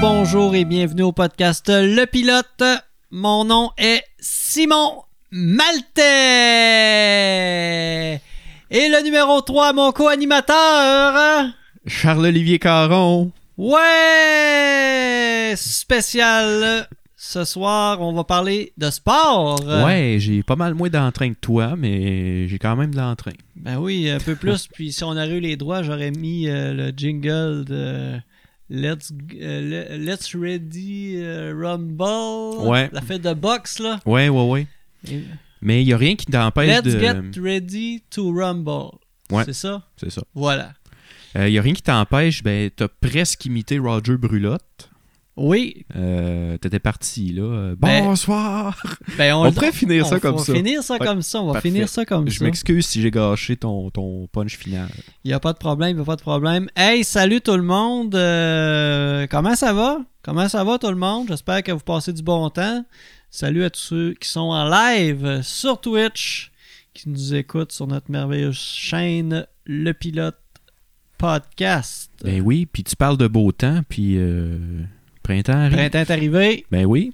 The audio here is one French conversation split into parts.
Bonjour et bienvenue au podcast Le Pilote. Mon nom est Simon Maltais. Et le numéro 3, mon co-animateur. Charles-Olivier Caron. Ouais! Spécial. Ce soir, on va parler de sport. Ouais, j'ai pas mal moins d'entrain que toi, mais j'ai quand même de l'entrain. Ben oui, un peu plus. Puis si on aurait eu les droits, j'aurais mis euh, le jingle de Let's, euh, le- Let's Ready euh, Rumble. Ouais. La fête de boxe, là. Ouais, ouais, ouais. Et- Mais il y a rien qui t'empêche Let's de. get ready to rumble. Ouais. C'est ça? C'est ça. Voilà. Il y a rien qui t'empêche, ben, t'as presque imité Roger Brulotte. Oui. Euh, T'étais parti, là. Euh, Ben, Bonsoir! Ben, On pourrait finir ça on comme va ça. finir ça comme ça. On va Parfait. finir ça comme Je ça. m'excuse si j'ai gâché ton, ton punch final. Il n'y a pas de problème, il n'y a pas de problème. Hey, salut tout le monde. Euh, comment ça va? Comment ça va tout le monde? J'espère que vous passez du bon temps. Salut à tous ceux qui sont en live sur Twitch, qui nous écoutent sur notre merveilleuse chaîne Le Pilote Podcast. Ben oui, puis tu parles de beau temps, puis euh, printemps arrive. Printemps est arrivé. Ben oui.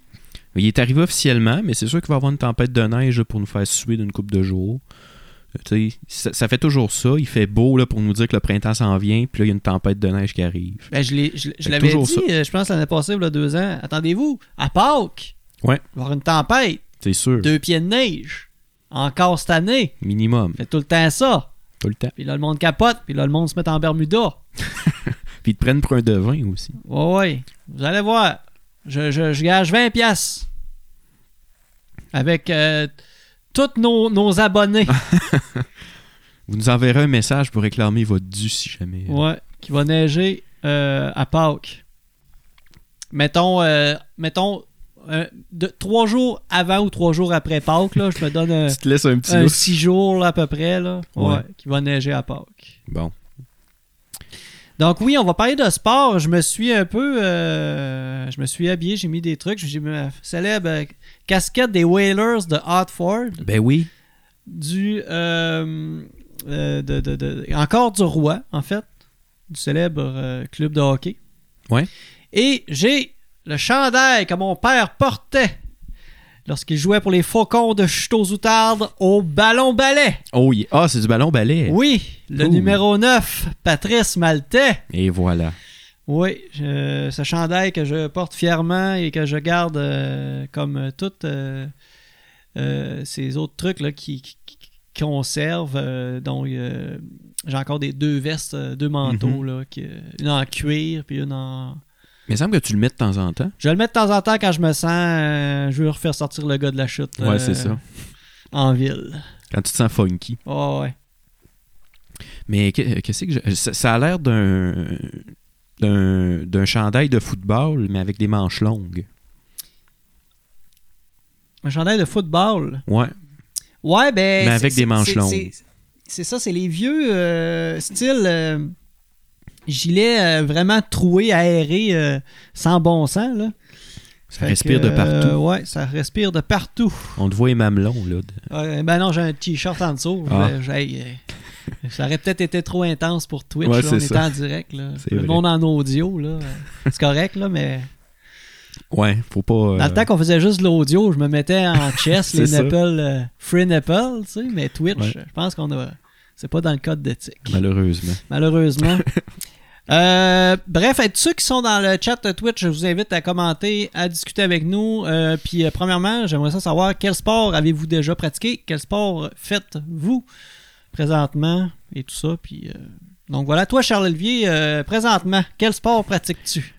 Il est arrivé officiellement, mais c'est sûr qu'il va y avoir une tempête de neige pour nous faire suer d'une coupe de jours. Euh, ça, ça fait toujours ça. Il fait beau là, pour nous dire que le printemps s'en vient, puis là, il y a une tempête de neige qui arrive. Ben, je l'ai- je, je Fait l'avais toujours dit, ça. euh, je pense l'année passée, il y a deux ans. Attendez-vous, à Pâques, Ouais. il va y avoir une tempête, C'est sûr. deux pieds de neige. Encore cette année. Minimum. Fait tout le temps ça. Tout le temps. Puis là, le monde capote, puis là, le monde se met en Bermuda. Puis ils te prennent pour un devin aussi. Ouais, ouais. Vous allez voir. Je, je, je gage 20 pièces avec euh, tous nos, nos abonnés. Vous nous enverrez un message pour réclamer votre dû si jamais. euh, ouais, qui va neiger euh, à Pâques. Mettons, euh, mettons euh, de, trois jours avant ou trois jours après Pâques, là, je me donne un, Tu te laisses un petit un lousse. six jours là, à peu près, là, ouais, Ouais. qui va neiger à Pâques. Bon. Donc oui, on va parler de sport. Je me suis un peu, euh, je me suis habillé, j'ai mis des trucs, j'ai mis ma célèbre casquette des Whalers de Hartford, Ben oui. du, euh, euh, de, de- de- encore du roi en fait, du célèbre club de hockey. Ouais. Et j'ai le chandail que mon père portait lorsqu'il jouait pour les Faucons de Château-Outarde au ballon ballet. Oh, yeah. Ah, c'est du ballon balai. Oui, le numéro 9, Patrice Maltais. Et voilà. Oui, je- ce chandail que je porte fièrement et que je garde euh, comme toutes euh, euh, ces autres trucs là, qui, conservent. euh, dont euh, j'ai encore des deux vestes, deux manteaux, Mhm. là, qui, une en cuir puis une en. Mais il semble que tu le mets de temps en temps. Je le mettre de temps en temps quand je me sens. euh, je veux refaire sortir le gars de la chute. Ouais, euh, c'est ça. En ville. Quand tu te sens funky. Oh, ouais. Mais que- qu'est-ce que je- ça, ça a l'air d'un d'un chandail de football, mais avec des manches longues. Un chandail de football? Ouais. Ouais, ben. Mais avec des manches longues. c'est- ça, c'est les vieux euh, style euh, gilet euh, vraiment troué, aéré, euh, sans bon sens. Là. Ça Fait respire que, de partout. euh, ouais, ça respire de partout. On te voit les mamelons, là. de- ben non, j'ai un t-shirt en dessous. Ah. J'ai- euh, ça aurait peut-être été trop intense pour Twitch. Ouais, là, on était en direct. Là. Le monde en audio. là, euh, C'est correct, là, mais Ouais, faut pas. euh, dans le temps qu'on faisait juste l'audio, je me mettais en chest les ça. euh, free nipple, tu sais, mais Twitch, Ouais. je pense qu'on a. C'est pas dans le code d'éthique. Malheureusement. malheureusement. Euh, bref, à tous ceux qui sont dans le chat de Twitch, je vous invite à commenter, à discuter avec nous. Euh, puis, euh, premièrement, j'aimerais savoir quel sport avez-vous déjà pratiqué, quel sport faites-vous présentement? Et tout ça. Puis, donc voilà, toi, Charles-Olivier, présentement, quel sport pratiques-tu?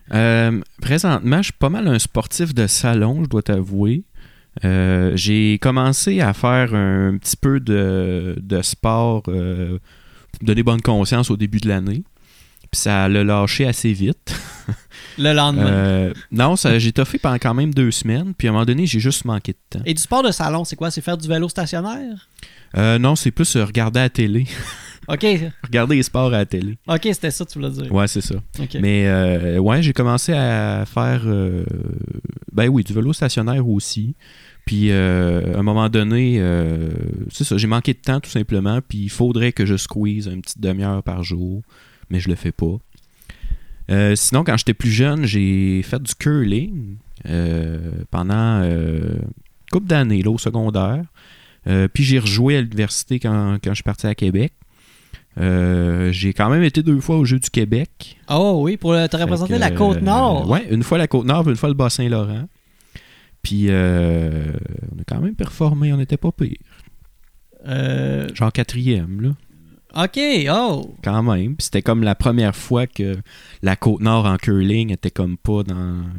Présentement, je suis pas mal un sportif de salon, je dois t'avouer. J'ai commencé à faire un petit peu de, sport pour donner bonne conscience au début de l'année. Puis ça l'a lâché assez vite. le lendemain Euh, non, ça, j'ai toffé pendant quand même deux semaines. Puis à un moment donné, j'ai juste manqué de temps. Et du sport de salon, c'est quoi? C'est faire du vélo stationnaire? Euh, non, c'est plus euh, regarder à la télé. Ok, regarder les sports à la télé. ok, c'était ça tu voulais dire. Ouais, c'est ça. Mais euh, ouais, j'ai commencé à faire ben oui, du vélo stationnaire aussi. Puis euh, à un moment donné, euh, c'est ça, j'ai manqué de temps tout simplement. Puis il faudrait que je squeeze une petite demi-heure par jour, mais je le fais pas. Euh, sinon, quand j'étais plus jeune, j'ai fait du curling euh, pendant euh, une couple d'années au secondaire. Euh, puis j'ai rejoué à l'université quand, quand je suis parti à Québec. J'ai quand même été deux fois au Jeu du Québec. Oh oui, pour te représenter la Côte-Nord. ouais, une fois la Côte-Nord, une fois le Bas-Saint-Laurent. Puis on a quand même performé, on n'était pas pire. Genre quatrième, là. OK, oh. Quand même. Puis c'était comme la première fois que la Côte-Nord en curling était comme pas dans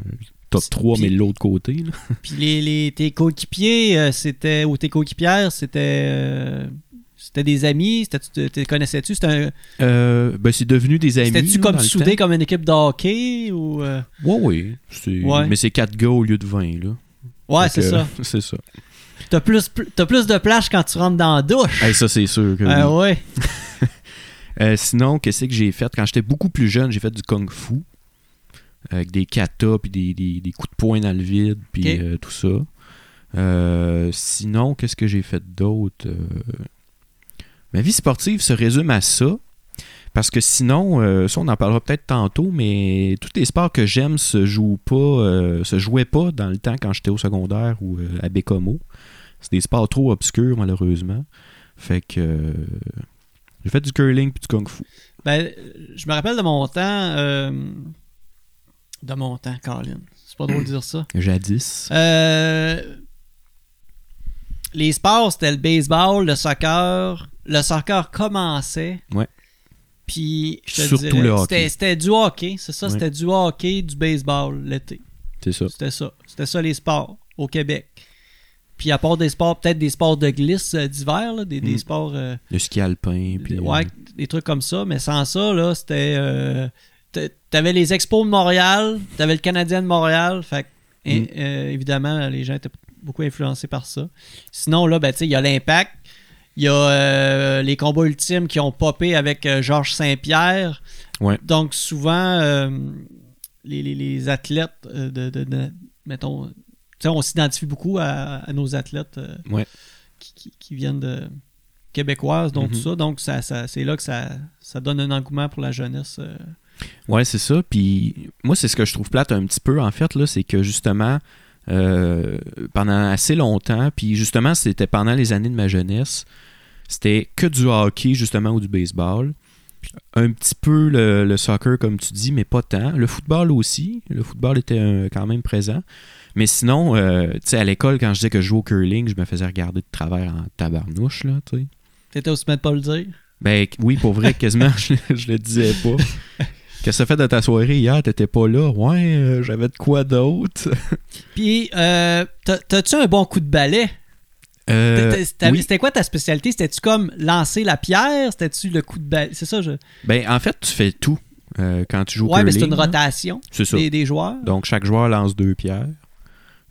le top 3, Puis- mais de l'autre côté. là. Puis les, les- tes coéquipiers, euh, c'était ou tes coéquipières, c'était euh, c'était des amis, tu connaissais-tu, un- Euh, ben, c'est devenu des amis. c'était-tu comme soudé comme une équipe de hockey ou Ouais, oui. Ouais. Mais c'est 4 gars au lieu de 20, là. Ouais, c'est ça. c'est ça. T'as plus pl- t'as plus de plage quand tu rentres dans la douche. Hey, ça, c'est sûr que Ah oui. ouais. Euh, sinon, qu'est-ce que j'ai fait? Quand j'étais beaucoup plus jeune, j'ai fait du kung fu. Avec des katas, puis des, des- des coups de poing dans le vide, puis euh, tout ça. Euh, sinon, qu'est-ce que j'ai fait d'autre? Euh, Ma vie sportive se résume à ça. Parce que sinon, euh, ça on en parlera peut-être tantôt, mais tous les sports que j'aime se jouent pas, euh, se jouaient pas dans le temps quand j'étais au secondaire ou euh, à Bécomo. C'est des sports trop obscurs malheureusement. Fait que euh, j'ai fait du curling puis du kung fu. Ben, je me rappelle de mon temps euh, de mon temps, Colin. C'est pas drôle de dire ça. Jadis. Euh, les sports, c'était le baseball, le soccer. Le soccer commençait. Ouais. Puis, je te Surtout dirais, le hockey. c'était- C'était du hockey, c'est ça? Ouais. C'était du hockey, du baseball l'été. C'est ça. C'était ça. C'était ça les sports au Québec. Puis à part des sports, peut-être des sports de glisse euh, d'hiver, là, des, des Mm. sports... euh, Le ski alpin. Puis, ouais, des trucs comme ça. Mais sans ça, là, c'était... euh, t'a- T'avais les expos de Montréal, t'avais le Canadien de Montréal. Fait que, Mm. et- euh, évidemment, les gens étaient beaucoup influencés par ça. Sinon, là, ben, tu sais, il y a l'impact. Il y a euh, les combats ultimes qui ont popé avec euh, Georges Saint-Pierre. Ouais. Donc, souvent, euh, les, les- les athlètes euh, de, de- de- mettons, on s'identifie beaucoup à, à nos athlètes euh, Ouais. qui, qui- qui viennent de québécoises, donc Mhm. tout ça. Donc, ça, ça- c'est là que ça, ça donne un engouement pour la jeunesse. euh. Ouais, c'est ça. Puis moi, c'est ce que je trouve plate un petit peu, en fait, là, c'est que justement, euh, pendant assez longtemps, puis justement, c'était pendant les années de ma jeunesse, c'était que du hockey, justement, ou du baseball. Un petit peu le, le soccer, comme tu dis, mais pas tant. Le football aussi. Le football était euh, quand même présent. Mais sinon, euh, tu sais, à l'école, quand je disais que je jouais au curling, je me faisais regarder de travers en tabarnouche, là, tu sais. T'étais aussi de pas le dire? Ben oui, pour vrai, quasiment, je, je le disais pas. Qu'est-ce que ça fait de ta soirée hier? T'étais pas là? Ouais, euh, j'avais de quoi d'autre? Puis, euh, t'as- t'as-tu un bon coup de balai? Euh, oui. C'était quoi ta spécialité? C'était-tu comme lancer la pierre? C'était-tu le coup de balai? C'est ça, je... Ben, en fait, tu fais tout quand tu joues au Ouais, mais curling. c'est une rotation des, des joueurs. Donc, chaque joueur lance deux pierres.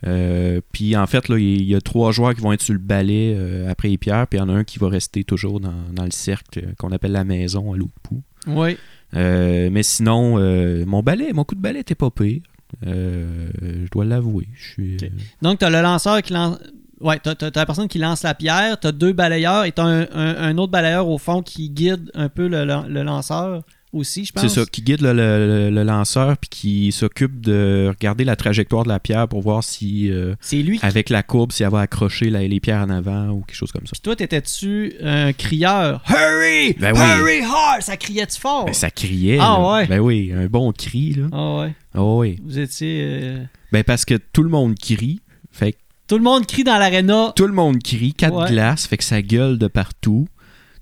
Euh, puis, en fait, là, il y a trois joueurs qui vont être sur le balai euh, après les pierres, puis il y en a un qui va rester toujours dans, dans le cercle euh, qu'on appelle la maison à l'eau de poux. Oui. Euh, mais sinon, mon balai, mon coup de balai était pas pire. Je dois l'avouer. Suis. Donc, t'as le lanceur qui lance... Ouais, t'as la personne qui lance la pierre, t'as deux balayeurs et t'as un, un- un autre balayeur au fond qui guide un peu le, le- le lanceur aussi, je pense. C'est ça, qui guide le, le- le lanceur puis qui s'occupe de regarder la trajectoire de la pierre pour voir si, euh, C'est lui qui... avec la courbe, si elle va accrocher la- les pierres en avant ou quelque chose comme ça. Puis toi, t'étais-tu un crieur? Hurry! Ben oui. Hurry hard! Ça criait-tu fort? Ben, ça criait. Ah là. ouais? Ben oui, un bon cri. Là. Ah ouais. Ah oui. Vous étiez... euh, Ben parce que tout le monde crie. Fait que Tout le monde crie dans l'aréna. tout le monde crie, quatre Ouais. glaces, fait que ça gueule de partout.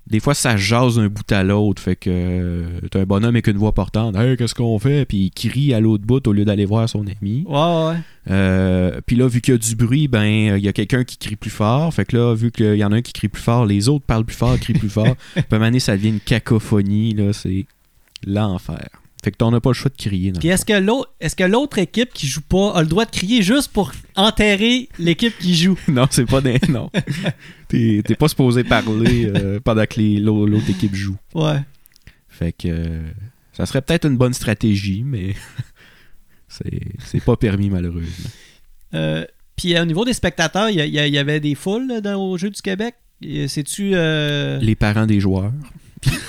Des fois, ça jase d'un bout à l'autre, fait que euh, t'as un bonhomme avec une voix portante. Hey, qu'est-ce qu'on fait? Puis il crie à l'autre bout au lieu d'aller voir son ami. Ouais, ouais. Euh, puis là, vu qu'il y a du bruit, ben il y a quelqu'un qui crie plus fort. Fait que là, vu qu'il y en a un qui crie plus fort, les autres parlent plus fort, crient plus fort. Puis à un moment donné, ça devient une cacophonie. Là, c'est l'enfer. Fait que t'en as pas le choix de crier. Puis est-ce que l'autre est-ce que l'autre équipe qui joue pas a le droit de crier juste pour enterrer l'équipe qui joue? Non, c'est pas des. Non. T'es t'es pas supposé parler euh, pendant que les- l'autre équipe joue. Ouais. Fait que euh, ça serait peut-être une bonne stratégie, mais c'est c'est pas permis malheureusement. Euh, puis euh, au niveau des spectateurs, il y, avait des foules là, dans- au Jeu du Québec? C'est-tu. Les parents des joueurs.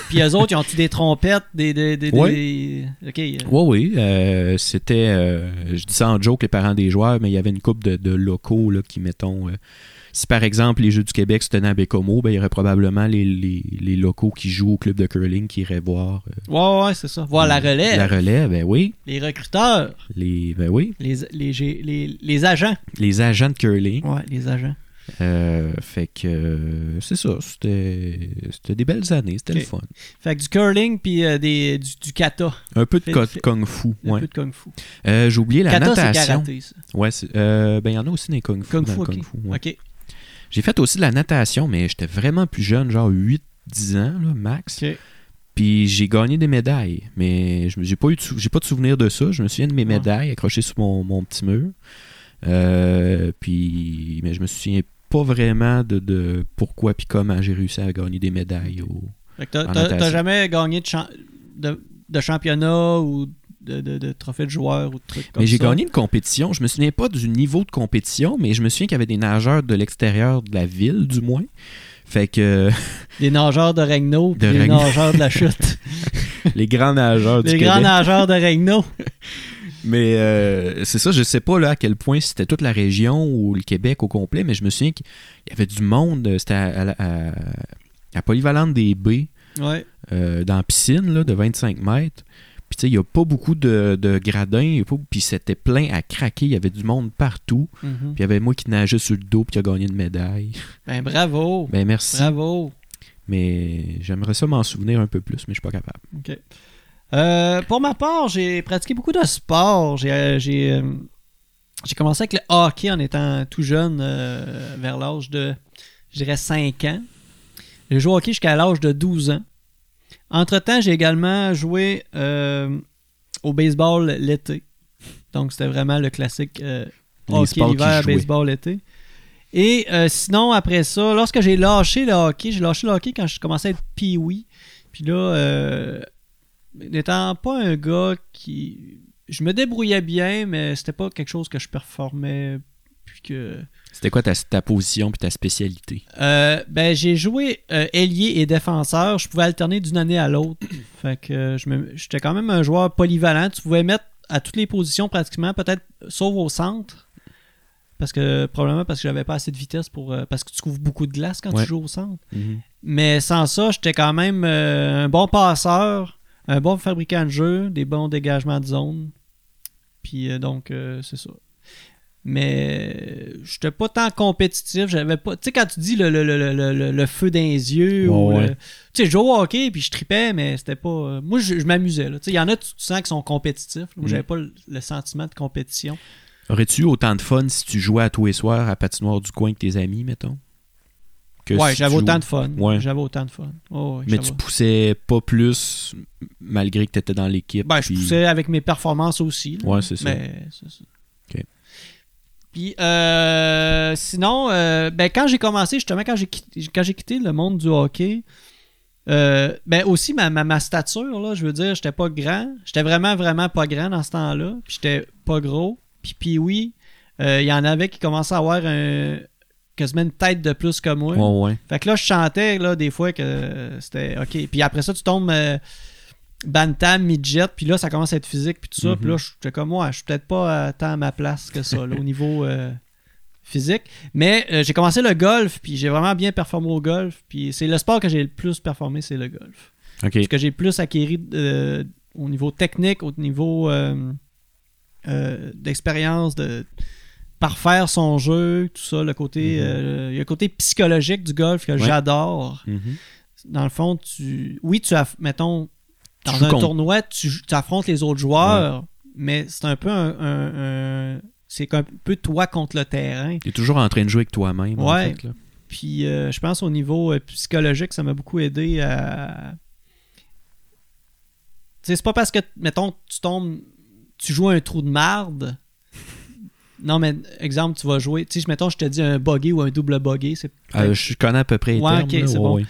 Puis eux autres, ils ont-tu des trompettes, des. des, des- Ok. euh, Oui, oui. euh, c'était. euh, je dis ça en joke, les parents des joueurs, mais il y avait une couple de, de locaux là, qui, mettons. euh, si par exemple les Jeux du Québec se tenaient à Bécomo, ben, il y aurait probablement les, les, les locaux qui jouent au club de curling qui iraient voir. euh, Ouais, ouais, c'est ça. Voir la relève. La relève, ben oui. Les recruteurs. Les, ben oui. Les, les, les, les agents. Les agents de curling. Ouais, les agents. Euh, fait que euh, c'est ça. C'était c'était des belles années. C'était le fun. Fait que du curling puis euh, des, du, du kata. Un peu de Fait- co- fait- kung fu. Un Ouais. peu de kung fu. J'ai oublié la kata, natation. karaté, ça. Ouais, c'est- ben il y en a aussi les kung fu. Kung fu, ouais. J'ai fait aussi de la natation, mais j'étais vraiment plus jeune, genre 8-10 ans, là, max. Puis j'ai gagné des médailles, mais j'ai pas eu j'ai pas de souvenir de ça. Je me souviens de mes Ouais. médailles accrochées sur mon, mon petit mur. Puis, mais je me souviens pas vraiment de, de pourquoi puis comment j'ai réussi à gagner des médailles. Au... T'as- jamais gagné de, de, de championnat ou de, de, de trophée de joueur ou de trucs comme Mais j'ai gagné une compétition. Je me souviens pas du niveau de compétition, mais je me souviens qu'il y avait des nageurs de l'extérieur de la ville, du moins. Fait que Des nageurs de Regno puis des Regno. nageurs de la chute. les grands nageurs du Québec. grands nageurs de Regno. Mais euh, c'est ça, je sais pas là à quel point c'était toute la région ou le Québec au complet, mais je me souviens qu'il y avait du monde. euh, C'était à, à- à- à Polyvalente des Baies, Ouais. euh, dans la piscine là, de 25 mètres. Puis tu sais, il n'y a pas beaucoup de, de gradins, pas- puis c'était plein à craquer, il y avait du monde partout. Mhm. Puis il y avait moi qui nageais sur le dos puis qui a gagné une médaille. Ben bravo. Ben merci. Bravo. Mais j'aimerais ça m'en souvenir un peu plus, mais je suis pas capable. OK. Euh, pour ma part, j'ai pratiqué beaucoup de sport. J'ai euh, j'ai, euh, j'ai commencé avec le hockey en étant tout jeune, euh, vers l'âge de, je dirais, 5 ans. J'ai joué au hockey jusqu'à l'âge de 12 ans. Entre-temps, j'ai également joué euh, au baseball l'été. Donc, c'était vraiment le classique hockey l'hiver, baseball l'été. Et sinon, après ça, lorsque j'ai lâché le hockey, j'ai lâché le hockey quand je commençais à être pee Puis là, n'étant pas un gars qui. Je me débrouillais bien, mais c'était pas quelque chose que je performais. Puis que. C'était quoi ta, ta position puis ta spécialité? Euh, ben, j'ai joué euh, ailier et défenseur. Je pouvais alterner d'une année à l'autre. fait que euh, j'étais quand même un joueur polyvalent. Tu pouvais mettre à toutes les positions pratiquement, peut-être sauf au centre. Parce que probablement parce que j'avais pas assez de vitesse pour. parce que tu couvres beaucoup de glace quand Ouais. tu joues au centre. Mhm. Mais sans ça, j'étais quand même un bon passeur, un bon fabricant de jeu, des bons dégagements de zone. Puis euh, donc, euh, c'est ça. Mais euh, j'étais pas tant compétitif. J'avais pas. Tu sais, quand tu dis le, le, le, le, feu dans les yeux, ou ouais. tu sais, je jouais au hockey puis je tripais, mais c'était pas. Moi, je, je m'amusais. Tu sais, il y en a, tu, tu sens qui sont compétitifs. Moi, Mm. j'avais pas le, sentiment de compétition. Aurais-tu eu autant de fun si tu jouais à tous les soirs à patinoire du coin avec tes amis, mettons? Ouais, si j'avais autant de fun. Ouais. J'avais autant de fun. Oh, ouais, Mais tu poussais pas plus malgré que tu étais dans l'équipe. Ben, je poussais avec mes performances aussi. là. Ouais, c'est ça. Mais c'est ça. Ok. Puis euh, sinon, euh, ben, quand j'ai commencé, justement, quand j'ai quitté, quand j'ai quitté le monde du hockey, euh, ben aussi ma, ma, ma stature, là, je veux dire, j'étais pas grand. J'étais vraiment, vraiment pas grand dans ce temps-là. Puis j'étais pas gros. Puis, puis oui, euh, il y en avait qui commençaient à avoir un, quasiment une tête de plus que moi. Ouais, ouais. Fait que là, je chantais là, des fois que c'était OK. Puis après ça, tu tombes euh, bantam, midget, puis là, ça commence à être physique, puis tout ça. Puis là, j'étais comme moi, je suis peut-être pas euh, tant à ma place que ça, là, au niveau euh, physique. Mais euh, j'ai commencé le golf, puis j'ai vraiment bien performé au golf. Puis c'est le sport que j'ai le plus performé, c'est le golf. OK. Ce que j'ai plus acquéri euh, au niveau technique, au niveau d'expérience, de parfaire son jeu, tout ça, le côté, euh, il y a le côté psychologique du golf que Ouais. j'adore. Mhm. Dans le fond, tu, oui, tu as, mettons, Tu dans un tournoi, tu, tu affrontes les autres joueurs, mais c'est un peu un, un- un- c'est un peu toi contre le terrain. T'es toujours en train de jouer avec toi-même. en Ouais. fait, là. Puis euh, je pense au niveau euh, psychologique, ça m'a beaucoup aidé à. Tu c'est pas parce que, mettons, tu tombes, tu joues un trou de marde. Non, mais exemple, tu vas jouer. Tu sais, mettons, je te dis un buggy ou un double buggy. C'est Euh, je connais à peu près les Ouais, termes, là. Ouais, bon. ouais.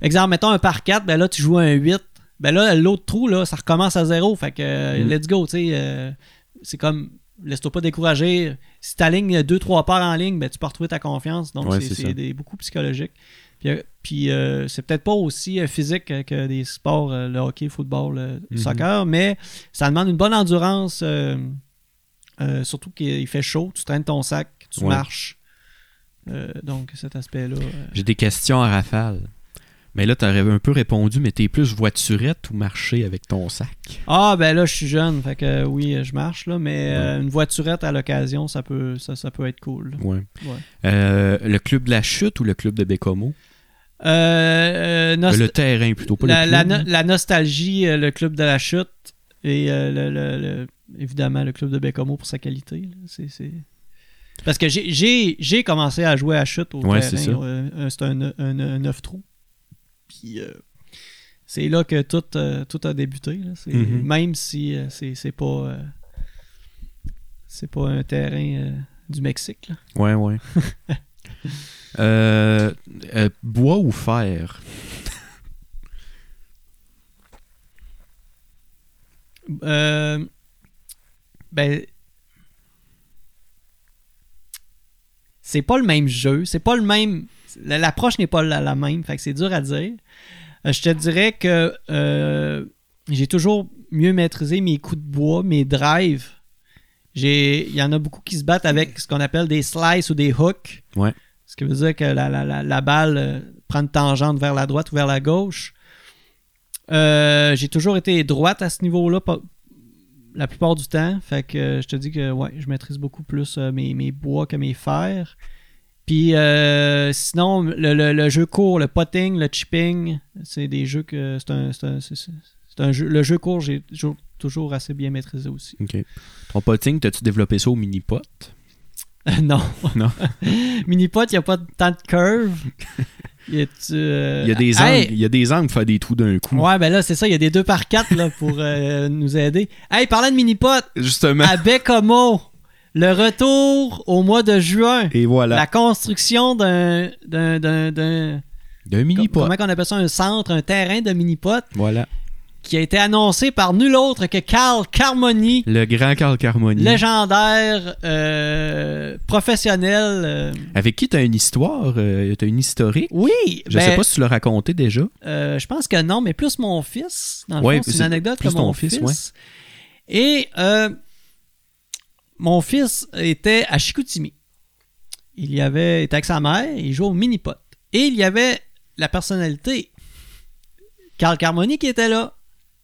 Exemple, mettons un par 4, ben là, tu joues un 8. Ben là, l'autre trou, là, ça recommence à zéro. Fait que, Mm. let's go, tu sais. euh, c'est comme, laisse-toi pas décourager. Si ta ligne 2-3 parts en ligne, ben tu peux retrouver ta confiance. Donc, c'est beaucoup psychologique. Puis, euh, puis, euh, c'est peut-être pas aussi physique que- des sports, le hockey, le football, le Mhm. soccer, mais ça demande une bonne endurance, euh, surtout qu'il fait chaud, tu traînes ton sac, tu Ouais. marches. Euh, donc cet aspect-là. euh, J'ai des questions à rafale. Mais là, t'aurais un peu répondu, mais t'es plus voiturette ou marcher avec ton sac? Ah ben là je suis jeune, fait que oui je marche là, mais une voiturette à l'occasion ça peut ça, ça peut être cool. Ouais. Le club de la chute ou le club de Bécomo? Le terrain plutôt, pas la, le la club. no- la nostalgie, le club de la chute et le, le- le- évidemment le club de Bécomo pour sa qualité. C'est, c'est- Parce que j'ai, j'ai, j'ai commencé à jouer à chute au Ouais, terrain. c'est euh, un- c'est un, un, un 9 trous. Puis euh, c'est là que tout, euh, tout a débuté. là. Mhm. Même si euh, c'est, c'est pas c'est pas un terrain du Mexique. là. Ouais, ouais. Bois ou fer? Euh, ben. C'est pas le même jeu. C'est pas le même. la- L'approche n'est pas la, la même. Fait que c'est dur à dire. Euh, je te dirais que euh, j'ai toujours mieux maîtrisé mes coups de bois, mes drives. J'ai- Il y en a beaucoup qui se battent avec ce qu'on appelle des slices ou des hooks. Ouais. Ce qui veut dire que la, la- la- la balle euh, prend une tangente vers la droite ou vers la gauche. J'ai toujours été droite à ce niveau-là, la plupart du temps. Fait que euh, je te dis que ouais, je maîtrise beaucoup plus euh, mes, mes bois que mes fers. Puis euh, sinon, le, le- le jeu court, le potting, le chipping, c'est des jeux que c'est un, c'est un- un jeu. Le jeu court, j'ai toujours, toujours assez bien maîtrisé aussi. OK. Ton potting, t'as-tu développé ça au mini-pot? non. Non. Mini-pot, il n'y a pas tant de curve. Il y a, euh, Il y a des hey, angles, il y a des angles pour faire des trous d'un coup. Ouais, ben là, c'est ça, il y a des 2 par 4 là, pour euh, nous aider. Hey, parlant de mini-pot, Justement. à Bécomo, le retour au mois de juin, Et voilà. la construction d'un. d'un, d'un, d'un- D'un mini-pot. Comment on appelle ça Un centre, un terrain de mini-pot Voilà. Qui a été annoncé par nul autre que Carl Carmoni, Le grand Carl Carmoni. légendaire euh, professionnel. euh, Avec qui t'as une histoire, euh, t'as une historique? Oui, Je ben, sais pas si tu l'as raconté déjà. Euh, je pense que non, mais plus mon fils. Dans le Ouais, fond, c'est une anecdote plus que mon ton fils. fils, Et mon fils était à Chicoutimi. Il y avait, était avec sa mère, il jouait au mini-pot. Et il y avait la personnalité, Carl Carmoni, qui était là.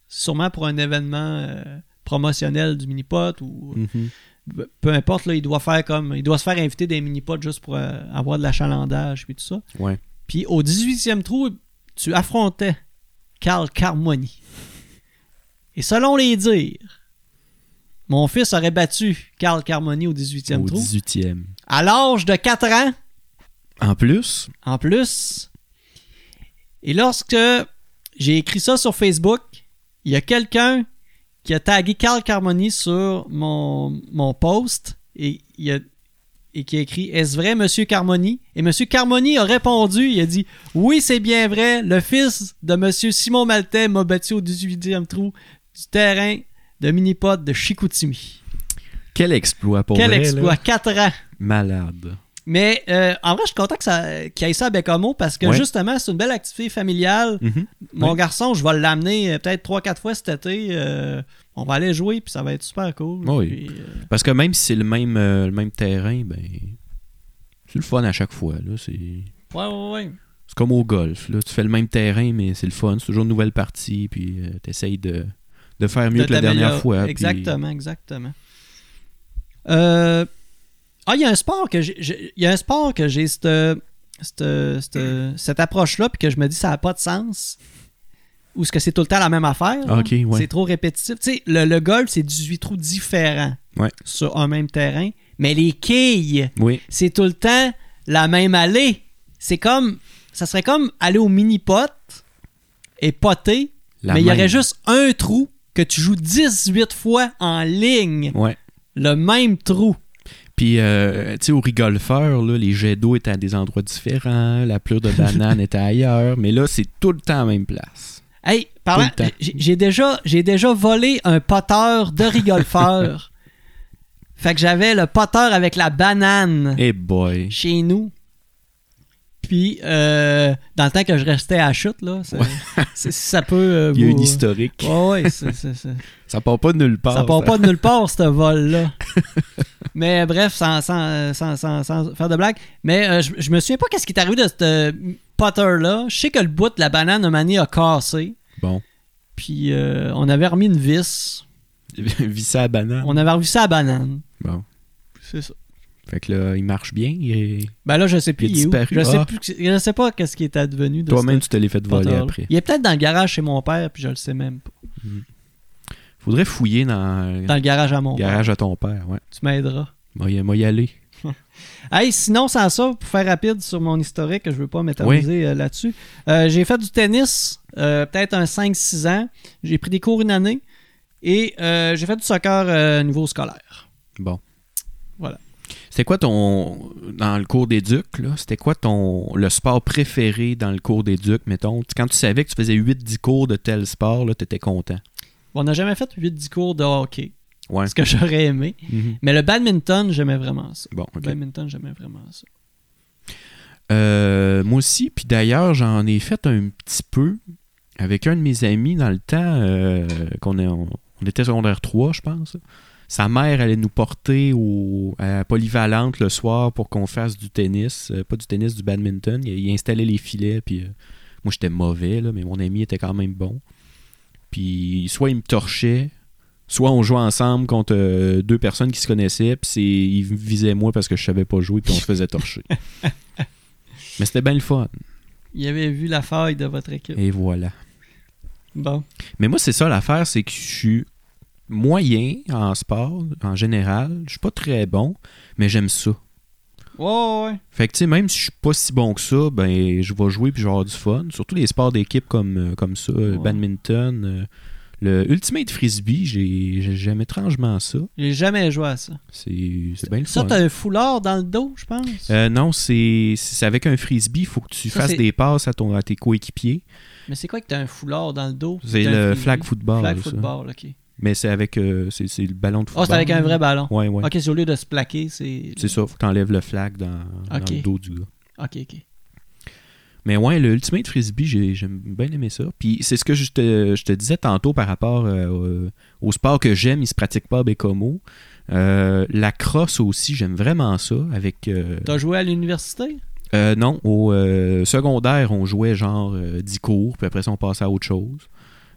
Sûrement pour un événement euh, promotionnel du mini-pot ou Mhm. peu importe, là, il doit faire comme. Il doit se faire inviter des mini-pots juste pour euh, avoir de l'achalandage puis tout ça. Ouais. Puis au 18e trou, tu affrontais Carl Carmoni. Et selon les dires, mon fils aurait battu Carl Carmoni au 18e Au trou. 18e. À l'âge de 4 ans, En plus, en plus. Et lorsque j'ai écrit ça sur Facebook, il y a quelqu'un qui a tagué Carl Carmoni sur mon, mon post et, il a- et qui a écrit Est-ce vrai, Monsieur Carmoni? Et Monsieur Carmoni a répondu il a dit Oui, c'est bien vrai, le fils de Monsieur Simon Maltais m'a battu au 18e trou du terrain de mini-pod de Chicoutimi. quel exploit pour Quel vrai, exploit là. 4 ans Malade. Mais euh, en vrai, je suis content que ça- qu'il y ait ça à Bécamo parce que Ouais. justement, c'est une belle activité familiale. Mhm. Mon garçon, je vais l'amener euh, peut-être 3-4 fois cet été. euh, on va aller jouer, puis ça va être super cool. Oui. Puis, euh, Parce que même si c'est le même, le même terrain, ben. C'est le fun à chaque fois. Là. C'est, ouais, ouais, ouais. c'est comme au golf. Là. Tu fais le même terrain, mais c'est le fun. C'est toujours une nouvelle partie. Puis euh, t'essayes de, de faire mieux De que la dernière fois. puis- Exactement, exactement. Euh, Ah, il y a un sport que j'ai. Il y a un sport que j'ai cette, cette, cette, cette approche-là, puis que je me dis ça n'a pas de sens. Ou est-ce que c'est tout le temps la même affaire? ouais. C'est trop répétitif. Tu sais, le, le golf, c'est 18 trous différents Ouais. sur un même terrain. Mais les quilles, Oui. c'est tout le temps la même allée. C'est comme. Ça serait comme aller au mini-pot et poter, La mais il y aurait juste un trou que tu joues 18 fois en ligne. Ouais. Le même trou. Puis, euh, tu sais, au rigolfeur, là, les jets d'eau étaient à des endroits différents, la pleure de banane était ailleurs, mais là, c'est tout le temps à la même place. Hey, parlant, j'ai déjà, j'ai déjà volé un poteur de rigolfeur. fait que j'avais le poteur avec la banane Eh boy. chez nous. Puis, euh, dans le temps que je restais à la chute, là, ça, ça peut. euh, Il y a une historique. C'est- c'est- Ça part pas de nulle part. ça part pas de nulle part, ce vol-là. Mais bref, sans, sans, sans, sans- sans faire de blague. Mais euh, je, je me souviens pas qu'est-ce qui est arrivé de ce Potter-là. Je sais que le bout de la banane a mané a cassé. Bon. Puis on avait remis une vis. Visser à banane. On avait revu ça à banane. Bon. C'est ça. Fait que là, il marche bien. il est- Ben là, je sais plus. Il il est où. disparu. Je sais Ah. plus. que- Je sais pas qu'est-ce qui est advenu de Toi-même, tu te l'es fait voler après. Il est peut-être dans le garage chez mon père, puis je le sais même pas. Faudrait fouiller dans, Dans le garage à mon garage à ton père. Ouais. père. Tu m'aideras. Moi, moi y aller. Hey, sinon, sans ça, pour faire rapide sur mon historique, je veux pas m'éterniser euh, là-dessus. euh, j'ai fait du tennis, euh, peut-être un 5-6 ans. J'ai pris des cours une année. Et j'ai fait du soccer euh, niveau scolaire. Bon. C'était quoi ton. Dans le cours d'éduc, là, c'était quoi ton le sport préféré dans le cours d'éduc, mettons? Quand tu savais que tu faisais 8-10 cours de tel sport, là, t'étais content. On n'a jamais fait 8-10 cours de hockey, Ouais. ce que j'aurais aimé. Mhm. Mais le badminton, j'aimais vraiment ça. Bon, Le badminton, j'aimais vraiment ça. Euh, moi aussi, puis d'ailleurs, j'en ai fait un petit peu avec un de mes amis dans le temps euh, qu'on est, on, on était secondaire 3, je pense. Sa mère allait nous porter au, à Polyvalente le soir pour qu'on fasse du tennis. Euh, pas du tennis, du badminton. Il, il installait les filets, puis euh, moi j'étais mauvais, là, mais mon ami était quand même bon. Puis soit il me torchait, soit on jouait ensemble contre euh, deux personnes qui se connaissaient, puis il visait moi parce que je savais pas jouer, puis on se faisait torcher. mais c'était bien le fun. Il avait vu la faille de votre équipe. Et voilà. Bon. Mais moi, c'est ça l'affaire, c'est que je suis moyen en sport, en général. Je suis pas très bon, mais j'aime ça. Ouais, ouais, ouais. Fait que, tu sais, même si je suis pas si bon que ça, ben, je vais jouer puis je vais avoir du fun. Surtout les sports d'équipe comme, euh, comme ça, euh, Ouais. badminton. euh, le Ultimate Frisbee, j'ai- j'ai- j'aime étrangement ça. J'ai jamais joué à ça. C'est bien le Ça, fun. t'as un foulard dans le dos, je pense? Euh, non, c'est c'est avec un frisbee, il faut que tu Ça, fasses des passes à, ton, à tes coéquipiers. Mais c'est quoi que t'as un foulard dans le dos? C'est le frisbee? flag football. Flag ça. football, ok. Mais c'est avec euh, c'est c'est le ballon de Oh, football. c'est avec un vrai ballon. Ouais, ouais. Ok, c'est au lieu de se plaquer, c'est. C'est ça, faut que t'enlèves le flag dans, le dos du gars. Ok, ok. Mais ouais, le Ultimate Frisbee, j'ai j'aime bien aimé ça. Puis c'est ce que je te, je te disais tantôt par rapport euh, au, sport que j'aime, il se pratique pas à Bécomo. Euh, la crosse aussi, j'aime vraiment ça. Avec euh, T'as joué à l'université? euh, non, au secondaire, on jouait genre euh, 10 cours, puis après ça, on passait à autre chose.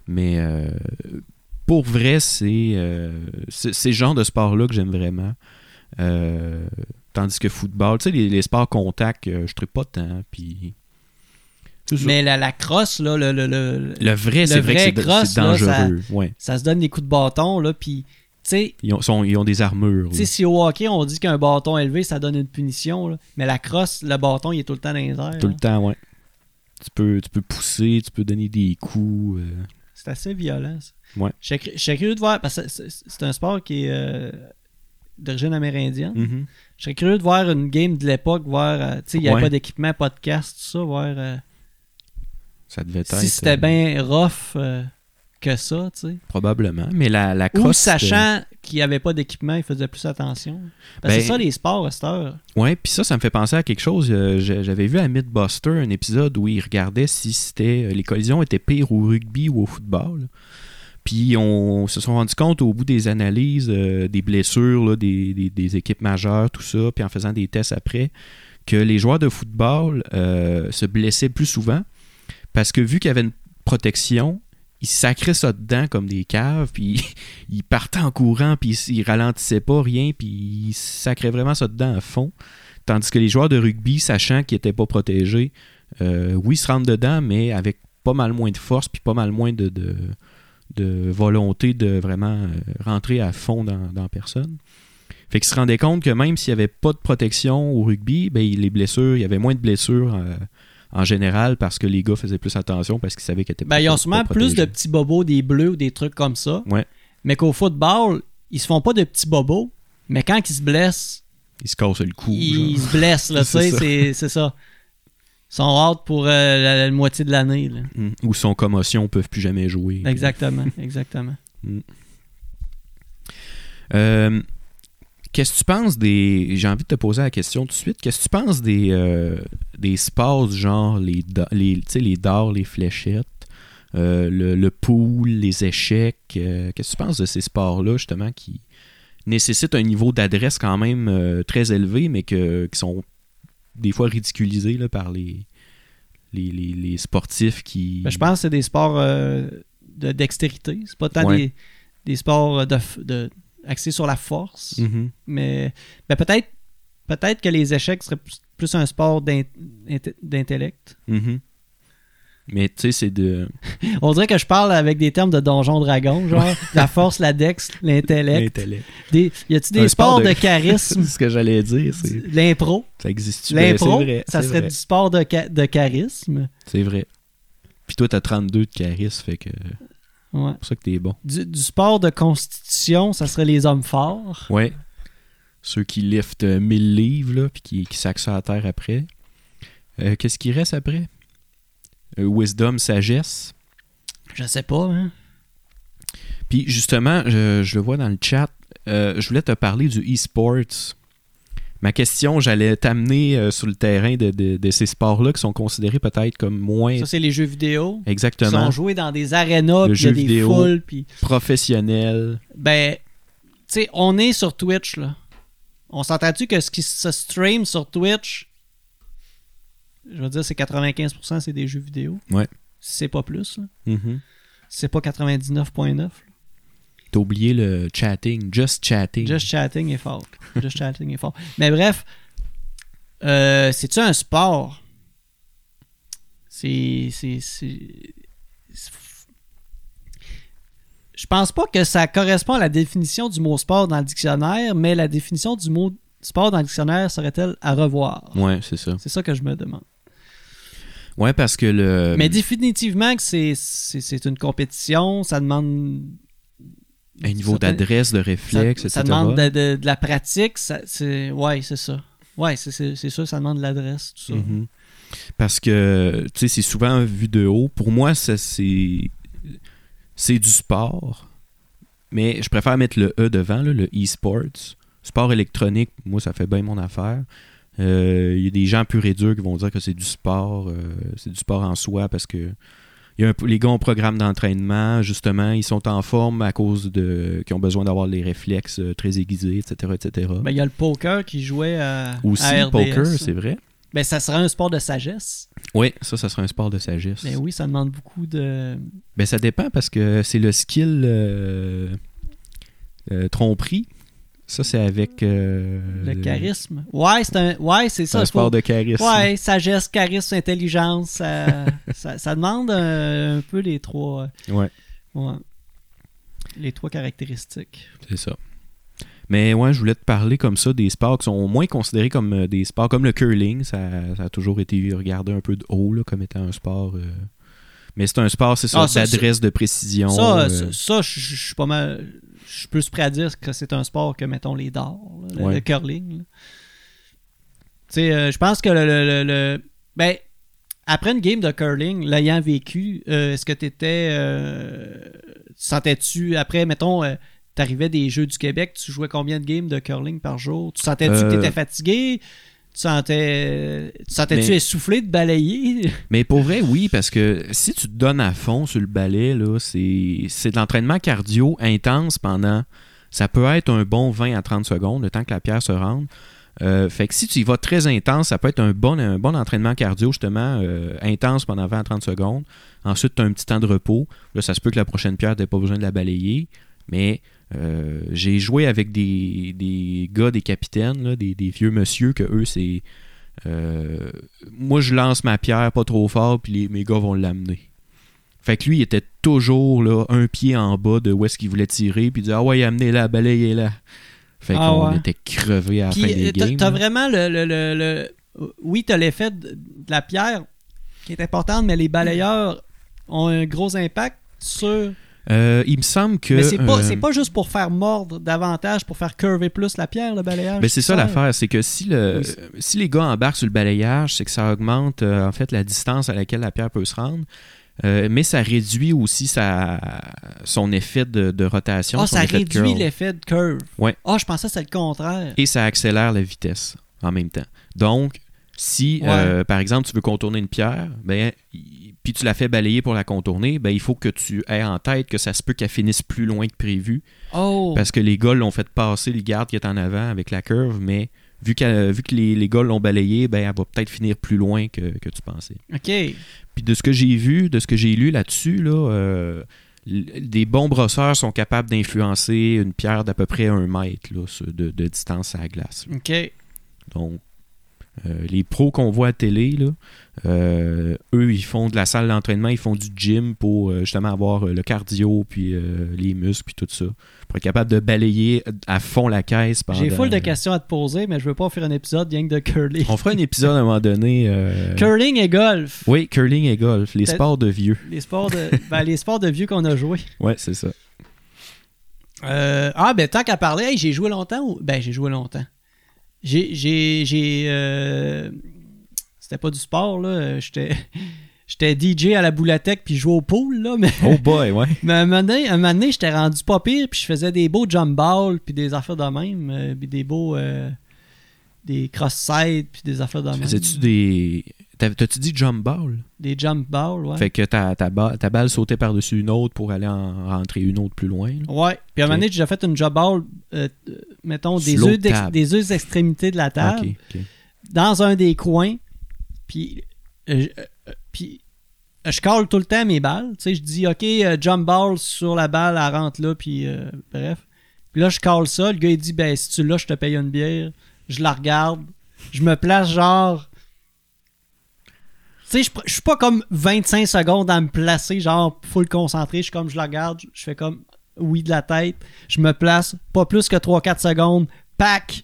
Mais euh, pour vrai, c'est euh, c'est le genre de sport-là que j'aime vraiment. Euh, tandis que football, tu sais, les, les sports contact, euh, je ne pas tant. Puis. ça. Mais la, la crosse, là, le, le, le- Le vrai, Le c'est vrai, vrai que c'est- là, dangereux. ouais. ça se donne des coups de bâton, là, puis, tu sais, ils, ont, sont- ils ont des armures. tu sais, si au hockey, on dit qu'un bâton élevé, ça donne une punition, là, mais la crosse, le bâton, il est tout le temps dans les airs. Tout là. le temps, ouais. Tu peux, tu peux pousser, tu peux donner des coups. euh. C'est assez violent, ça. Ouais. Je serais curieux de voir, parce que c'est- un sport qui est euh, d'origine amérindienne. Mhm. Je serais curieux de voir une game de l'époque, voir, euh, tu sais, il n'y avait Ouais. pas d'équipement, podcast, tout ça, voir euh, Ça devait être. si c'était bien rough que ça, tu sais. Probablement. Mais la, la crosse. c'était- sachant qu'il n'y avait pas d'équipement, il faisait plus attention. Parce que Ben- c'est ça les sports à cette heure. Ouais, puis ça, ça me fait penser à quelque chose. Euh, J'avais vu à Mythbuster un épisode où il regardait si c'était euh, les collisions étaient pires au rugby ou au football. Puis on se sont rendu compte au bout des analyses euh, des blessures là, des, des- des équipes majeures, tout ça, puis en faisant des tests après, que les joueurs de football euh, se blessaient plus souvent parce que vu qu'il y avait une protection, ils sacraient ça dedans comme des caves, puis ils partaient en courant, puis ils, ralentissaient pas, rien, puis ils sacraient vraiment ça dedans à fond. Tandis que les joueurs de rugby, sachant qu'ils n'étaient pas protégés, euh, oui, ils se rentrent dedans, mais avec pas mal moins de force, puis pas mal moins de, de, volonté de vraiment euh, rentrer à fond dans, dans personne. Fait qu'ils se rendaient compte que même s'il n'y avait pas de protection au rugby, ben, les blessures, il y avait moins de blessures euh, en général parce que les gars faisaient plus attention parce qu'ils savaient qu'ils étaient Ben, pas ils ont souvent plus de petits bobos, des bleus ou des trucs comme ça. Ouais. Mais qu'au football, ils se font pas de petits bobos. Mais quand ils se blessent, Ils se cassent le cou. ils genre. se blessent, là, tu C'est sais, ça. c'est ça. Ils sont hâte pour euh, la, la moitié de l'année. Mm. Ou sans commotion, peuvent plus jamais jouer. Exactement, exactement. Euh, Qu'est-ce que tu penses des. J'ai envie de te poser la question tout de suite. Qu'est-ce que tu penses des, euh, des sports du genre les, les, les dards, les fléchettes, euh, le, le pool, les échecs? euh, Qu'est-ce que tu penses de ces sports-là, justement, qui nécessitent un niveau d'adresse quand même très élevé, mais que, qui sont des fois ridiculisés là, par les, les, les- les sportifs qui. Ben, je pense que c'est des sports de dextérité. C'est pas tant Ouais. des, des sports de, de- axés sur la force. Mhm. Mais ben, peut-être peut-être que les échecs seraient plus, un sport d'in- int- d'intellect. Mhm. Mais tu sais, c'est de. On dirait que je parle avec des termes de donjon dragon, genre la force, la dex, l'intellect. L'intellect. Des, y a-tu Un des sport sports de, de- charisme? C'est ce que j'allais dire. L'impro. Ça existe L'impro, C'est vrai. ça serait vrai. du sport de, ca- de charisme. C'est vrai. Puis toi, t'as 32 de charisme, fait que c'est pour ça que t'es bon. Du, du sport de constitution, ça serait les hommes forts. Ouais. Ceux qui liftent euh, 1000 livres, là, puis qui, qui ça à terre après. Euh, Qu'est-ce qui reste après? Euh, wisdom, sagesse. Je sais pas, hein. Puis justement, je, je le vois dans le chat, euh, je voulais te parler du e-sports. Ma question, j'allais t'amener euh, sur le terrain de, de- de ces sports-là qui sont considérés peut-être comme moins Ça, c'est les jeux vidéo. Qui exactement sont joués dans des arénas, puis il y a des vidéo. foules, puis... professionnels. Ben, tu sais, on est sur Twitch, là. On s'entend-tu que ce qui se stream sur Twitch, je veux dire, c'est 95% c'est des jeux vidéo? Ouais. C'est pas plus, là. Mhm. Si c'est pas 99.9. T'as oublié le chatting, just chatting. Just chatting est fort. Just chatting est fort. Mais bref, euh, c'est-tu un sport? C'est. Je pense pas que ça correspond à la définition du mot sport dans le dictionnaire, mais la définition du mot sport dans le dictionnaire serait-elle à revoir? Ouais, c'est ça. C'est ça que je me demande. Ouais, parce que le. Mais définitivement que c'est une compétition, ça demande. Un niveau d'adresse, de Ça, réflexe, ça etc. demande de, de- de la pratique. Ça, c'est, ouais, c'est ça. Ouais, c'est, sûr, ça demande de l'adresse, tout ça. Mhm. Parce que, tu sais, c'est souvent vu de haut. Pour moi, ça, c'est. C'est du sport. Mais je préfère mettre le E devant, là, le e-sports. Sport électronique, moi, ça fait bien mon affaire. Euh, Il y a des gens purs et durs qui vont dire que c'est du sport. euh, c'est du sport en soi parce que. Il y a un les gars ont un programme d'entraînement, justement, ils sont en forme à cause de. qui ont besoin d'avoir les réflexes euh, très aiguisés, etc. etc. Ben, il y a le poker qui jouait à, Aussi, à le RDS. poker, c'est vrai. Ben, ça serait un sport de sagesse. Oui, ça, ça serait un sport de sagesse. Mais oui, ça demande beaucoup de. Ben, ça dépend parce que c'est le skill euh, euh, tromperie. Ça, c'est avec. euh, Le charisme. Ouais, c'est un. Ouais, ça. un faut- sport de charisme. Ouais, sagesse, charisme, intelligence. Ça, ça, ça demande un peu les trois. Ouais, ouais, les trois caractéristiques. c'est ça. Mais ouais, je voulais te parler comme ça des sports qui sont moins considérés comme euh, des sports, comme le curling. Ça, ça a toujours été regardé un peu de haut là, comme étant un sport. euh, Mais c'est un sport, c'est ça, Ah, ça, d'adresse, de précision. Ça, euh, ça, ça, je suis pas mal. Je suis plus prêt à dire que c'est un sport que, mettons, les dards, là, le, Ouais. le curling. Tu sais, euh, je pense que le, le- le- Ben, après une game de curling, l'ayant vécu, euh, est-ce que tu étais. sentais-tu, après, mettons, t'arrivais des Jeux du Québec, tu jouais combien de games de curling par jour? Tu sentais-tu que Euh, t'étais fatigué? Tu sentais, tu sentais-tu Mais- essoufflé de balayer? Mais pour vrai, oui, parce que si tu te donnes à fond sur le balai, là, c'est c'est de l'entraînement cardio intense pendant. Ça peut être un bon 20 à 30 secondes, le temps que la pierre se rende. Euh, fait que si tu y vas très intense, ça peut être un bon, un bon entraînement cardio, justement, euh, intense pendant 20 à 30 secondes. Ensuite, tu as un petit temps de repos. Là, ça se peut que la prochaine pierre, tu pas besoin de la balayer. Mais euh, j'ai joué avec des, des gars, des capitaines, là, des, des vieux monsieur, que eux, c'est. euh, moi, je lance ma pierre pas trop fort, puis les, mes gars vont l'amener. Fait que lui, il était toujours là, un pied en bas de où est-ce qu'il voulait tirer, puis il disait Ah ouais, amenez-la, balayez-la. Fait Ah qu'on ouais. était crevés à la fin des euh, games. t'as là. vraiment le, le- le- le- Oui, t'as l'effet de, de la pierre qui est importante, mais les balayeurs ont un gros impact sur. Euh, il me semble que. mais c'est pas, euh, c'est pas juste pour faire mordre davantage, pour faire curver plus la pierre, le balayage. Ben, c'est ça l'affaire, c'est que si, le, Oui, c'est- si les gars embarquent sur le balayage, c'est que ça augmente euh, en fait la distance à laquelle la pierre peut se rendre. Mais ça réduit aussi sa, son effet de, de rotation. Ah, ça réduit l'effet de curve. Ouais. Ah, je pensais que c'était le contraire. Et ça accélère la vitesse en même temps. Donc, si, Ouais. par exemple, tu veux contourner une pierre, ben, puis tu la fais balayer pour la contourner, ben, il faut que tu aies en tête que ça se peut qu'elle finisse plus loin que prévu. Oh! Parce que les gars l'ont fait passer, les gardes qui est en avant avec la curve, mais vu, que les, les gars l'ont balayé, ben, elle va peut-être finir plus loin que, que tu pensais. OK. Puis de ce que j'ai vu, de ce que j'ai lu là-dessus, là, euh, des bons brosseurs sont capables d'influencer une pierre d'à peu près un mètre là, de, de distance à la glace. là. OK. Donc, euh, les pros qu'on voit à télé, là, euh, eux, ils font de la salle d'entraînement, ils font du gym pour euh, justement avoir le cardio, puis les muscles, puis tout ça. Pour être capable de balayer à fond la caisse pendant... J'ai full de questions à te poser, mais je veux pas faire un épisode rien que de curling. On fera un épisode à un moment donné. Curling et golf. Oui, curling et golf, les sports de vieux. Les sports de, ben, les sports de vieux qu'on a joués. Ouais, c'est ça. Ah, ben tant qu'à parler, hey, j'ai joué longtemps ou. Ben, j'ai joué longtemps. J'ai. j'ai, j'ai euh, C'était pas du sport, là. J'étais. J'étais DJ à la boulathèque puis jouais au pool, là. Mais, Oh boy, ouais. mais un moment donné, un moment donné, j'étais rendu pas pire puis je faisais des beaux jump balls puis des affaires de même. euh, puis des beaux. euh, des cross-side puis des affaires de même. Faisais-tu des. T'as- T'as-tu dit jump ball? Des jump balls, ouais. Fait que ta, ta, ba- ta balle sautait par-dessus une autre pour aller en rentrer une autre plus loin. là. Ouais. Puis à un moment donné, j'ai déjà fait une jump ball, euh, mettons, des œufs, des œufs extrémités de la table. Dans un des coins, puis euh, euh, puis je cale tout le temps mes balles. Tu sais, je dis, OK, jump ball sur la balle, elle rentre là, puis bref. Puis là, je cale ça. Le gars, il dit, ben, si tu l'as, je te paye une bière. Je la regarde. Je me place genre. Tu sais, je suis pas comme 25 secondes à me placer, genre full concentré. Je suis comme, je la regarde, je fais comme oui de la tête. Je me place, pas plus que 3-4 secondes. Pac!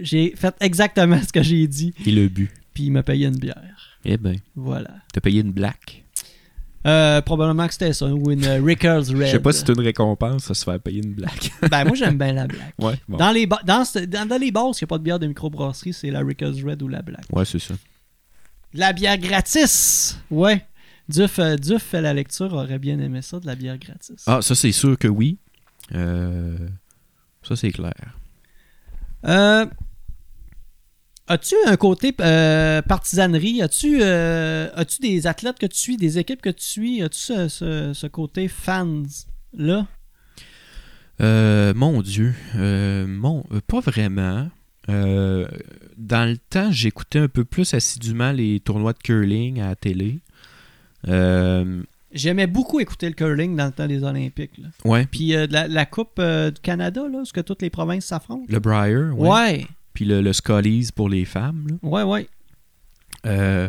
J'ai fait exactement ce que j'ai dit Et le but. puis il m'a payé une bière. Eh ben, Voilà. t'as payé une black? Euh, probablement que c'était ça, ou une euh, Rickers Red. Je sais pas si c'est une récompense, ça se fait payer une black. Ben, moi, j'aime bien la black. ouais, bon. Dans les, ba- dans, ce- dans, dans les bars, il n'y a pas de bière de microbrasserie, c'est la Rickers Red ou la black. Ouais, c'est ça. La bière gratis! Ouais. Duf, euh, Duf fait la lecture, aurait bien aimé ça, de la bière gratis. Ah, ça, c'est sûr que oui. Euh, ça, c'est clair. Euh, As-tu un côté partisanerie? As-tu as-tu des athlètes que tu suis, des équipes que tu suis? As-tu ce, ce- ce côté fans-là? Euh, mon Dieu. Mon, pas vraiment. Euh, dans le temps, j'écoutais un peu plus assidûment les tournois de curling à la télé. Euh, J'aimais beaucoup écouter le curling dans le temps des Olympiques. là. ouais. Puis euh, la, la Coupe du Canada, là, ce que toutes les provinces s'affrontent? Le Briar, ouais. Ouais, Puis le, le pour les femmes. là. ouais, ouais.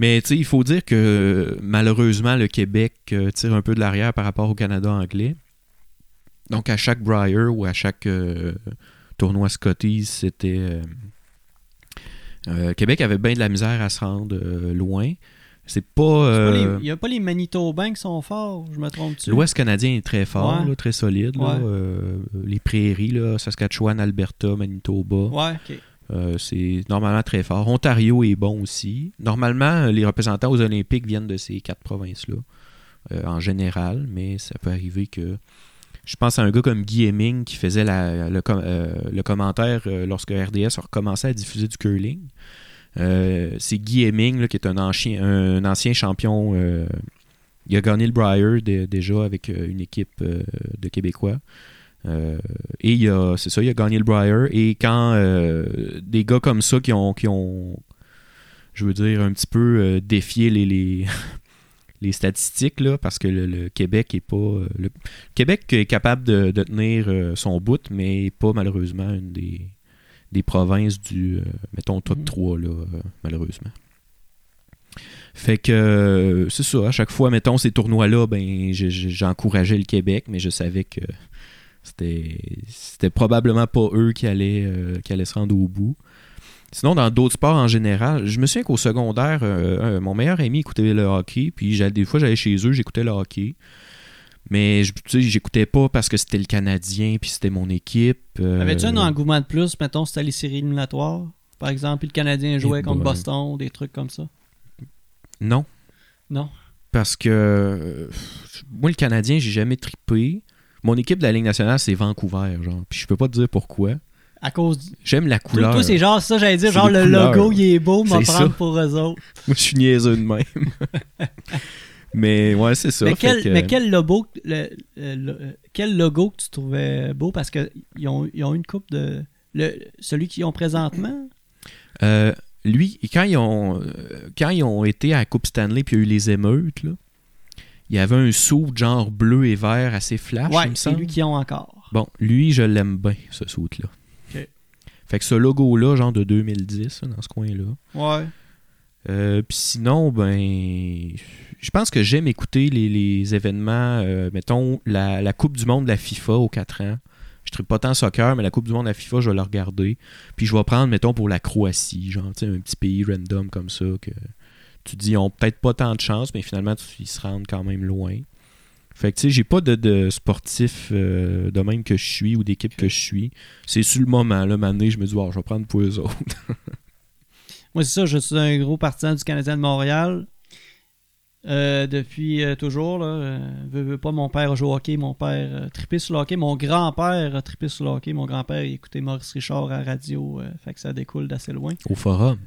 Mais tu sais, il faut dire que malheureusement, le Québec tire un peu de l'arrière par rapport au Canada anglais. Donc, à chaque Briar ou à chaque tournoi Scotties, c'était. euh, euh, Québec avait bien de la misère à se rendre euh, loin. C'est pas. Il n'y a pas les Manitobains qui sont forts, je me trompe-tu? L'Ouest canadien est très fort, Ouais. là, très solide. Ouais. Les prairies, là, Saskatchewan, Alberta, Manitoba. Ouais. Euh, c'est normalement très fort. Ontario est bon aussi. Normalement, les représentants aux Olympiques viennent de ces quatre provinces-là, euh, en général, mais ça peut arriver que. Je pense à un gars comme Guy Hemming qui faisait euh, le commentaire euh, lorsque RDS a recommencé à diffuser du curling. Euh, c'est Guy Hemming là, qui est un ancien, champion. euh, il a gagné le Briar dé- déjà avec une équipe de Québécois. Et il a, c'est ça, il a gagné le Briar. Et quand des gars comme ça qui ont, qui ont je veux dire, un petit peu défié les, les statistiques, là, parce que le, le Québec est pas. euh, le Québec est capable de, de tenir euh, son bout, mais pas malheureusement une des, des provinces du, euh, mettons, top Mhm. 3, là, euh, malheureusement. Fait que c'est ça, à chaque fois, mettons, ces tournois-là, ben, j'encourageais le Québec, mais je savais que c'était c'était probablement pas eux qui allaient, qui allaient se rendre au bout. Sinon, dans d'autres sports en général, je me souviens qu'au secondaire, euh, euh, mon meilleur ami écoutait le hockey, puis j'allais- des fois j'allais chez eux, j'écoutais le hockey. Mais j'écoutais pas parce que c'était le Canadien, puis c'était mon équipe. euh, Avais-tu un engouement de plus, mettons, c'était les séries éliminatoires? Par exemple, puis le Canadien jouait contre boy. Boston, des trucs comme ça. Non. Non? parce que euh, moi, le Canadien, j'ai jamais trippé. Mon équipe de la Ligue nationale, c'est Vancouver, genre. Puis je peux pas te dire pourquoi. À cause. J'aime la couleur. c'est genre ça, j'allais dire, genre le couleurs. logo, il est beau, C'est prendre pour eux autres. Moi, je suis niaiseux de même. mais ouais, c'est ça. mais, quel, que- mais quel logo, le- le- le- quel logo que tu trouvais beau? Parce qu'ils ont, ils ont une coupe de. Le, celui qu'ils ont présentement? Euh, lui, quand ils ont quand ils ont été à la Coupe Stanley puis il y a eu les émeutes, là, il y avait un saut genre bleu et vert assez flash, ouais, c'est lui qu'ils ont encore. Bon, lui, je l'aime bien, ce saut-là. Fait que ce logo-là, genre de 2010, là, dans ce coin-là. Ouais. Euh, Puis sinon, ben, je pense que j'aime écouter les, les événements, euh, mettons, la, la Coupe du Monde de la FIFA aux 4 ans. Je ne pas tant soccer, mais la Coupe du Monde de la FIFA, je vais la regarder. Puis je vais prendre, mettons, pour la Croatie, genre, tu sais, un petit pays random comme ça, que tu te dis, ils ont peut-être pas tant de chance, mais finalement, tu- ils se rendent quand même loin. Fait que, tu sais, j'ai pas de, de sportif euh, de même que je suis ou d'équipe que je suis. C'est sur le moment, là, maintenant, je me dis, oh, je vais prendre pour eux autres. Moi, c'est ça, je suis un gros partisan du Canadien de Montréal. Euh, depuis euh, toujours, là, veux, veux pas, mon père a joué au hockey, mon père a trippé sur le hockey, mon grand-père a trippé sur le hockey, mon grand-père écoutait Maurice Richard à la radio, fait que ça découle d'assez loin. Au forum.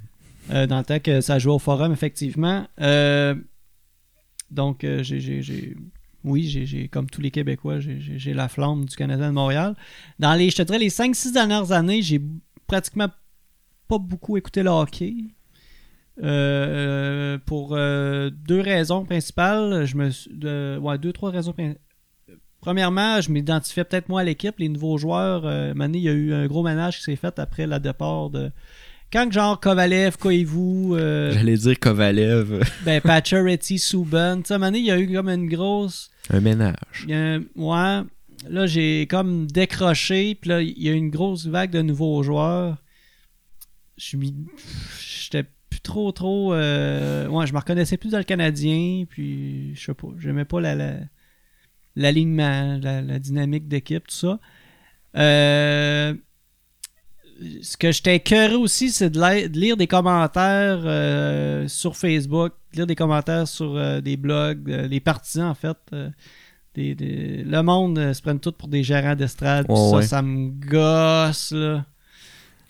Dans le temps que ça jouait au forum, effectivement. Donc, j'ai- oui, j'ai, comme tous les Québécois, j'ai, la flamme du Canadien de Montréal. Dans les, je te dirais, les 5-6 dernières années, j'ai pratiquement pas beaucoup écouté le hockey. Euh, pour euh, deux raisons principales. Je me ouais, deux, trois raisons principales. Premièrement, je m'identifiais peut-être moi à l'équipe, les nouveaux joueurs. Euh, il y a eu un gros ménage qui s'est fait après le départ de. Quand genre Kovalev, Koivu, euh, J'allais dire Kovalev, ben Pacioretty, Subban, tu sais, à un moment donné, il y a eu comme une grosse. un ménage. un- ouais, là j'ai comme décroché, puis là il y a eu une grosse vague de nouveaux joueurs. Je suis mis- j'étais plus trop trop, euh, ouais, je me reconnaissais plus dans le Canadien, puis je sais pas, j'aimais pas la, la- l'alignement, la, la dynamique d'équipe, tout ça. Euh, ce que j'étais écœuré aussi, c'est de, lire des commentaires euh, sur Facebook, de lire des commentaires sur euh, des blogs, euh, les partisans en fait. euh, des- des- le monde se prennent tout pour des gérants d'estrade. ça, ouais. ça me gosse. Là.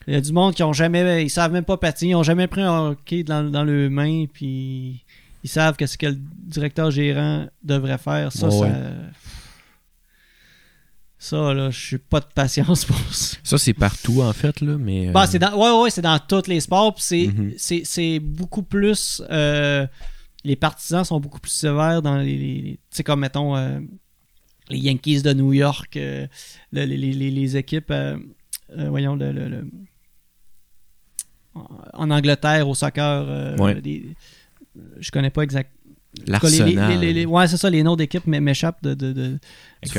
Il y a du monde qui ont jamais. Ils savent même pas patiner, ils ont jamais pris un hockey dans, dans leurs mains, puis ils savent que ce que le directeur gérant devrait faire. Ça, ça. ouais. Ça, là, je suis pas de patience pour ça. Ça, c'est partout, en fait, là, mais... euh, Bah, c'est dans, ouais, ouais, c'est dans tous les sports. c'est, Mhm. c'est, c'est beaucoup plus. euh, les partisans sont beaucoup plus sévères dans les. tu sais, comme mettons euh, les Yankees de New York, euh, le- les, les- les- équipes. euh, euh, voyons, le, le- le- en- Angleterre, au soccer. euh, Ouais. des- je connais pas exact. L'Arsenal. les- les- ouais, c'est ça, les noms d'équipes m'é- m'échappent de, de- de- du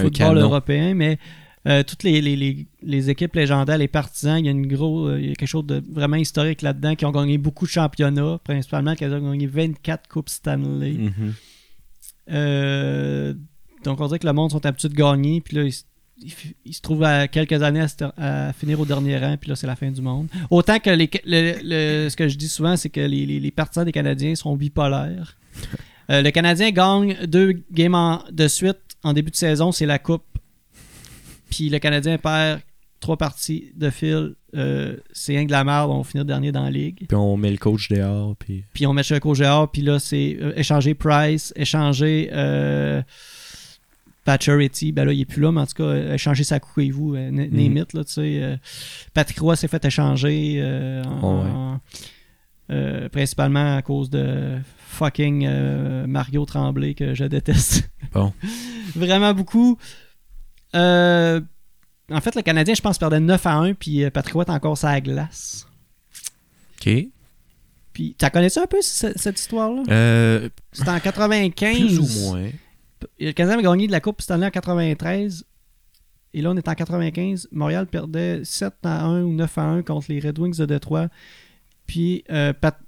football européen, mais euh, toutes les, les- les- équipes légendaires, les partisans, il y a une gros, euh, il y a quelque chose de vraiment historique là-dedans, qui ont gagné beaucoup de championnats, principalement qui ont gagné 24 Coupes Stanley. Mhm. Euh, donc on dirait que le monde sont habitués de gagner, puis là, ils, se- ils f- ils se trouvent à quelques années à, à finir au dernier rang, puis là, c'est la fin du monde. Autant que les, le- le- ce que je dis souvent, c'est que les, les- les partisans des Canadiens sont bipolaires. Euh, le Canadien gagne deux games en- de suite en début de saison, c'est la Coupe. Puis le Canadien perd trois parties de fil. euh, c'est que de la merde, on va finir dernier dans la ligue. Puis on met le coach dehors, puis... Puis on met Checo Géard, puis là, c'est euh, échanger Price, échanger Pacioretty. Ben là, il est plus là, mais en tout cas, échanger Sakukevu, euh, n- Mhm. name it, là, tu sais. Patrick Roy s'est fait échanger, en- Oh, ouais. en- principalement à cause de fucking euh, Mario Tremblay, que je déteste. Bon. Vraiment beaucoup. Euh, en fait, le Canadien, je pense, perdait 9 à 1, puis euh, Patrick est encore la glace. OK. Puis, t'as connais-tu un peu ce- cette histoire-là? Euh, C'était en 95. plus ou moins. Le Canadien avait gagné de la Coupe Stanley en 93. Et là, on est en 95. Montréal perdait 7 à 1 ou 9 à 1 contre les Red Wings de Détroit. Puis euh, Pat-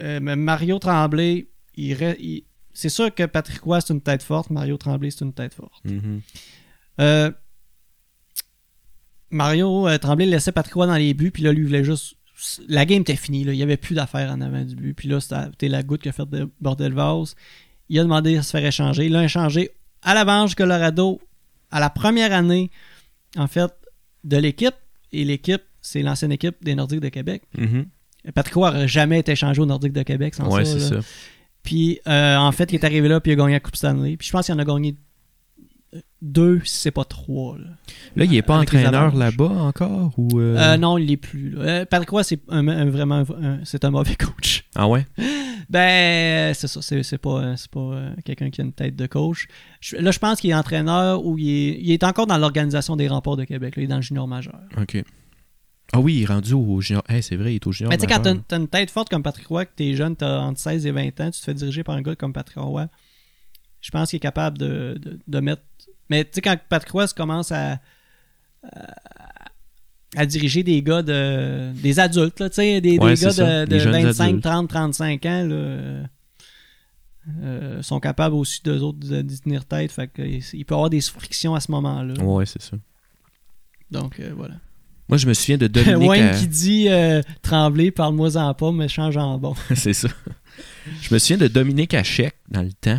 euh, Mario Tremblay, il, re- il- c'est sûr que Patrick Roy, c'est une tête forte. Mario Tremblay, c'est une tête forte. Mhm. Euh, Mario euh, Tremblay laissait Patrick Roy dans les buts. Puis là, lui, il voulait juste. La game était finie. Là. Il n'y avait plus d'affaires en avant du but. Puis là, c'était la goutte qui a fait de bordel vase. Il a demandé à se faire échanger. Il l'a échangé à l'Avance Colorado à la première année, en fait, de l'équipe. Et l'équipe, c'est l'ancienne équipe des Nordiques de Québec. Patrick Roy n'aurait jamais été échangé aux Nordiques de Québec sans Ouais, ça. c'est là. ça. Puis, euh, en fait, il est arrivé là, puis il a gagné la Coupe Stanley. Puis je pense qu'il en a gagné deux, si c'est pas trois. Là, Là, il est pas Avec entraîneur là-bas encore ou euh, Euh, non, il l'est plus. là. Patrick Roy, c'est un- un- vraiment c'est un mauvais coach. Ah ouais? Ben, c'est ça. C'est, pas, c'est pas quelqu'un qui a une tête de coach. Je- là, je pense qu'il est entraîneur ou il est, il est encore dans l'organisation des remports de Québec. là. il est dans le junior majeur. OK. Ah oui, il est rendu au junior. Hey, c'est vrai, il est au junior. Mais tu sais, quand t'as, t'as une tête forte comme Patrick Roy, que t'es jeune, t'as entre 16 et 20 ans, tu te fais diriger par un gars comme Patrick Roy, je pense qu'il est capable de, de, de mettre. Mais tu sais, quand Patrick Roy commence à, à, à diriger des gars de. des adultes, là, tu sais, des, Ouais, des gars ça, de, des de jeunes 25, adultes. 30, 35 ans, là, euh, sont capables aussi d'eux autres de- d'y tenir tête. Fait que, il peut y avoir des frictions à ce moment-là. Ouais, c'est ça. Donc euh, voilà. Moi, je me souviens de Dominique. Wayne à- qui dit euh, Tremblay, parle-moi-en pas, mais change en bon. c'est ça. Je me souviens de Dominique Hachek dans le temps,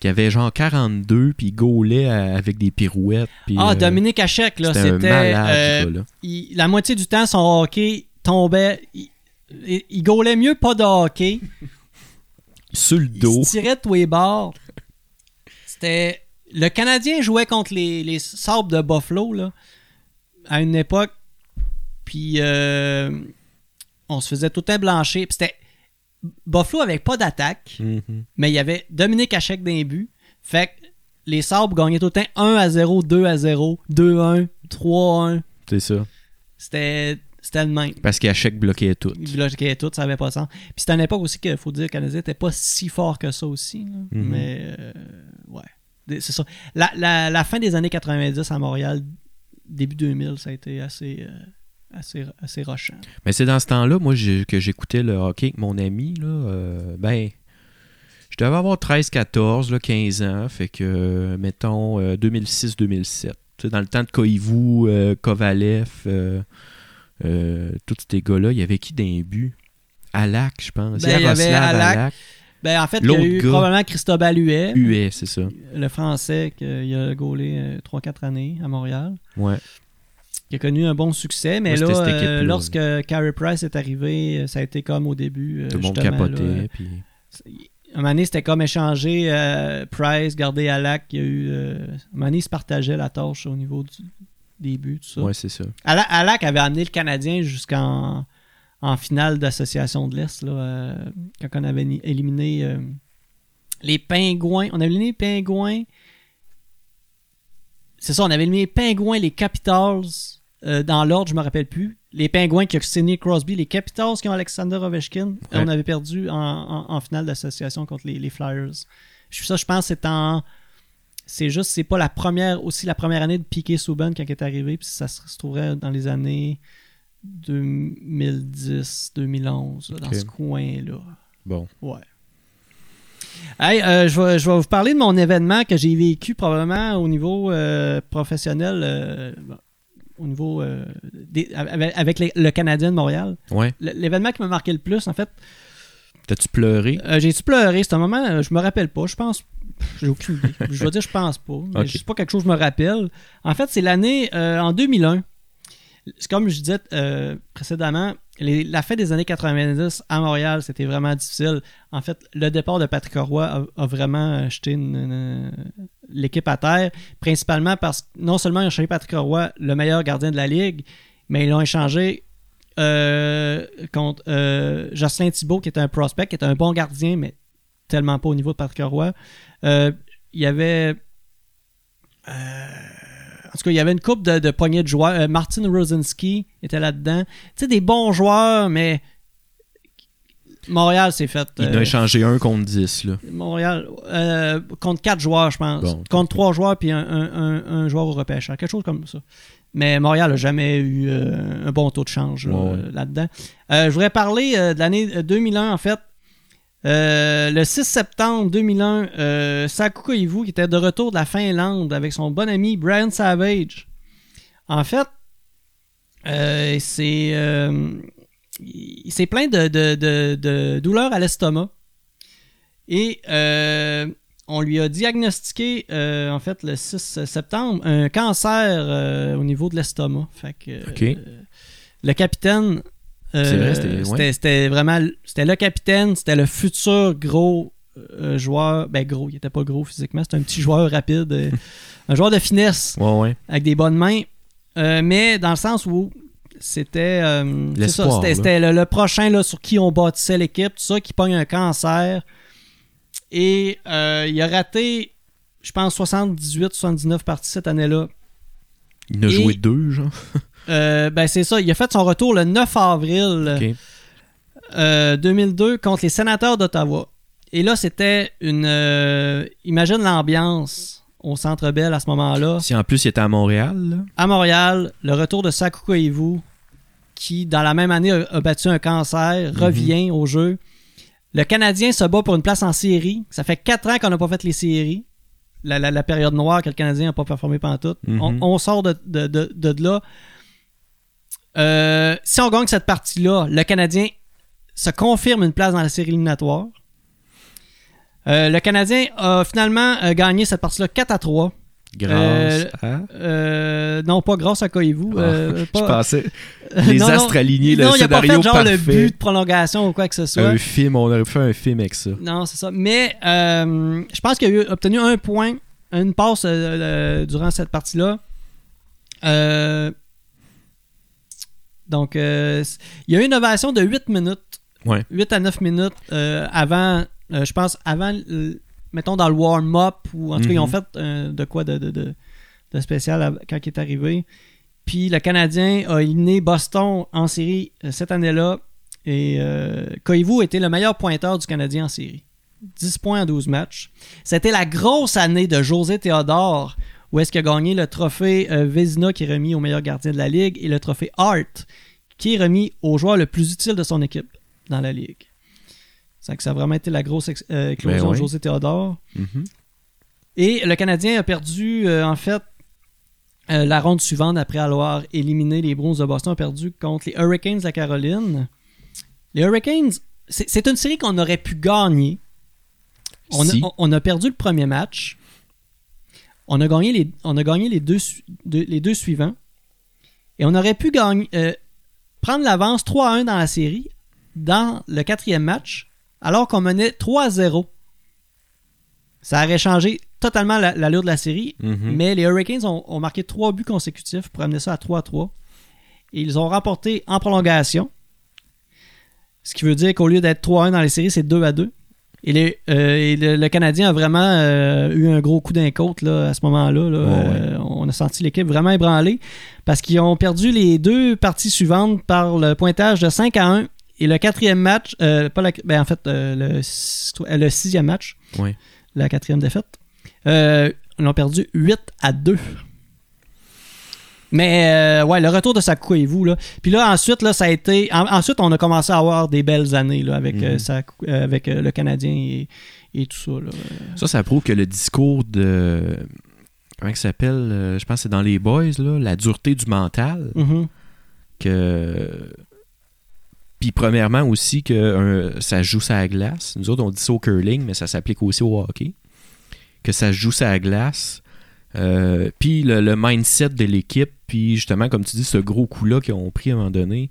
qui avait genre 42, puis il gaulait à- avec des pirouettes. puis, Ah, euh, Dominique Hachek, là, C'était euh, il- la moitié du temps, son hockey tombait. Il, il, il gaulait mieux pas de hockey. Sur le Il dos. se tirait de tous les bords. C'était. Le Canadien jouait contre les, les Sabres de Buffalo, là, à une époque. Puis, euh, on se faisait tout temps blancher. Puis c'était. Buffalo avait pas d'attaque. Mhm. mais il y avait Dominique Hachek d'un but. Fait que les Sabres gagnaient tout le temps 1 à 0, 2 à 0, 2 à 1, 3 à 1. C'est ça. C'était c'était le même. Parce qu'Hachek bloquait tout. Il bloquait tout, ça avait pas de sens. Puis c'était une époque aussi qu'il faut dire que le Canadien n'était pas si fort que ça aussi. là. Mhm. Mais euh, ouais. C'est ça. La, la- la fin des années 90 à Montréal, début 2000, ça a été assez, euh, assez, assez rochant. Mais c'est dans ce temps-là, moi, que j'écoutais le hockey avec mon ami. Là, euh, ben, je devais avoir 13, 14, là, 15 ans. Fait que, mettons, euh, 2006-2007. Tu sais, Dans le temps de Koivu, euh, Kovalev, euh, tous ces gars-là, il y avait qui d'un but? Alak, je pense. Ben, il y avait Yaroslav Alak. Ben, en fait, il y a L'autre eu gars. probablement Cristobal Huet, Huet, c'est ça. le français qui a gaulé 3-4 années à Montréal. Ouais. Qui a connu un bon succès, mais Moi, là, euh, équipe-là. lorsque Carey Price est arrivé, euh, ça a été comme au début. euh, Tout le monde capotait. là, puis... un moment donné, c'était comme échanger euh, Price, garder Alak. Il y a eu, euh, un moment donné, ils se partageaient la tâche au niveau du début, tout ça. Ouais, c'est ça. Ala- Alak avait amené le Canadien jusqu'en en finale d'association de l'Est, là, quand on avait éliminé les Pingouins. On avait éliminé les Pingouins. C'est ça, on avait éliminé les Pingouins, les Capitals, euh, dans l'ordre, je me rappelle plus. Les Pingouins qui ont signé Crosby, les Capitals qui ont Alexander Ovechkin. Ouais. on avait perdu en, en- en finale d'association contre les, les Flyers. Je- Ça, je pense, c'est en. C'est juste, c'est pas la première, aussi la première année de Piquet Souban quand il est arrivé, puis ça se, trouverait dans les années 2010, 2011, là, dans ce coin-là. Bon. Ouais. Hey, euh, je, vais, je vais vous parler de mon événement que j'ai vécu probablement au niveau euh, professionnel, euh, au niveau euh, des- avec, avec les- le Canadien de Montréal. Ouais. L'événement qui m'a marqué le plus, en fait, T'as-tu pleuré? euh, j'ai-tu pleuré? C'est un moment, euh, je me rappelle pas. Je pense. J'ai aucune idée. je vais dire, je pense pas. Mais Ok. C'est pas quelque chose que je me rappelle. En fait, c'est l'année en 2001. C'est comme je disais précédemment, les- la fin des années 90 à Montréal, c'était vraiment difficile. En fait, le départ de Patrick Roy a, a vraiment jeté une- une- l'équipe à terre, principalement parce que non seulement ils ont changé Patrick Roy, le meilleur gardien de la ligue, mais ils l'ont échangé euh, contre euh, Jocelyn Thibault, qui était un prospect, qui était un bon gardien, mais tellement pas au niveau de Patrick Roy. Euh, il y avait. en tout cas, il y avait une coupe de, de poignées de joueurs. Martin Rosinski était là-dedans. Tu sais, des bons joueurs, mais Montréal s'est fait. Il en euh, a échangé un contre 10, là. Montréal, euh, contre quatre joueurs, je pense. Bon, contre trois joueurs, puis un, un- un- un joueur au repêchage. Quelque chose comme ça. Mais Montréal n'a jamais eu euh, un bon taux de change Ouais, euh, là-dedans. Je voudrais parler de l'année 2001, en fait. Le 6 septembre 2001, euh, Saku Koivu, qui était de retour de la Finlande avec son bon ami Brian Savage. En fait, c'est il s'est plein de, de, de, de douleurs à l'estomac. Et euh, on lui a diagnostiqué, euh, en fait, le 6 septembre, un cancer euh, au niveau de l'estomac. Fait que le capitaine. C'est vrai, c'était- ouais. vraiment. C'était le capitaine, c'était le futur gros joueur. Ben, gros, il était pas gros physiquement, c'était un petit joueur rapide. un joueur de finesse Ouais, ouais. avec des bonnes mains. Mais dans le sens où c'était euh, ça, c'était le, le prochain là, sur qui on bâtissait l'équipe, tout ça, qui pogne un cancer. Et euh, il a raté, je pense, 78-79 parties cette année-là. Il en a Et- joué deux, genre. Euh, ben c'est ça, il a fait son retour le 9 avril Ok. euh, 2002 contre les sénateurs d'Ottawa. Et là, c'était une... imagine l'ambiance au Centre Bell à ce moment-là. Si en plus il était à Montréal, là. à Montréal, le retour de Sakuko Ivu, qui dans la même année a, a battu un cancer, revient au jeu. Le Canadien se bat pour une place en série. Ça fait quatre ans qu'on n'a pas fait les séries. La, la- la période noire que le Canadien n'a pas performé pendant tout. Mhm. on, on sort de, de, de- de là. Euh, si on gagne cette partie-là, le Canadien se confirme une place dans la série éliminatoire. Euh, le Canadien a finalement euh, gagné cette partie-là 4 à 3. Grâce Euh, à. Euh, non, pas grâce à Koivu. euh, Je pensais. Les Non, astres alignés, le non, a pas fait genre parfait. le but de prolongation ou quoi que ce soit. Un film, on aurait pu faire un film avec ça. Non, c'est ça. Mais je pense qu'il a eu- obtenu un point, une passe durant cette partie-là. Donc, euh, il y a eu une ovation de 8 minutes. Ouais. 8 à 9 minutes avant, je pense, avant, mettons, dans le warm-up, ou en tout cas, ils ont Mhm. fait euh, de quoi de, de, de- de spécial à- quand il est arrivé. Puis le Canadien a éliminé Boston en série euh, cette année-là. Et euh, Koivu était le meilleur pointeur du Canadien en série. 10 points en 12 matchs. C'était la grosse année de José Théodore, où est-ce qu'il a gagné le trophée euh, Vézina qui est remis au meilleur gardien de la Ligue et le trophée Hart qui est remis au joueur le plus utile de son équipe dans la Ligue. C'est que ça a vraiment été la grosse euh, éclosion Ben ouais. de José Théodore. Mhm. Et le Canadien a perdu, euh, en fait, euh, la ronde suivante après avoir éliminé les Bruins de Boston, a perdu contre les Hurricanes de la Caroline. Les Hurricanes, c'est une série qu'on aurait pu gagner. On, Si. a, on- on a perdu le premier match. On a gagné les, on a gagné les, deux, les deux suivants. Et on aurait pu gagner, euh, prendre l'avance 3 à 1 dans la série, dans le quatrième match, alors qu'on menait 3 à 0. Ça aurait changé totalement la- l'allure de la série, Mhm. mais les Hurricanes ont, ont marqué trois buts consécutifs pour amener ça à 3 à 3. Et ils ont remporté en prolongation. Ce qui veut dire qu'au lieu d'être 3 à 1 dans les séries, c'est 2 à 2. Et, les- euh, et le, le Canadien a vraiment euh, eu un gros coup d'un côte là, à ce moment-là. là. Ouais, Euh, on a senti l'équipe vraiment ébranlée parce qu'ils ont perdu les deux parties suivantes par le pointage de 5 à 1. Et le quatrième match, euh, pas la- ben, en fait, euh, le, euh, le sixième match, la quatrième défaite, euh, ils l'ont perdu 8 à 2. Mais euh, ouais, le retour de Sakuko et vous là. Puis là ensuite là ça a été en- ensuite on a commencé à avoir des belles années là avec Mhm. Saku- euh, avec le Canadien et, et tout ça là. Ça, ça prouve que le discours de. Comment il s'appelle Je pense que c'est dans les boys, là. La dureté du mental. Mhm. Que. Puis, premièrement, aussi, que euh, ça joue sa glace. Nous autres, on dit ça au curling, mais ça s'applique aussi au hockey. Que ça joue sa glace. Euh, puis, le, le mindset de l'équipe. Puis, justement, comme tu dis, ce gros coup-là qu'ils ont pris à un moment donné.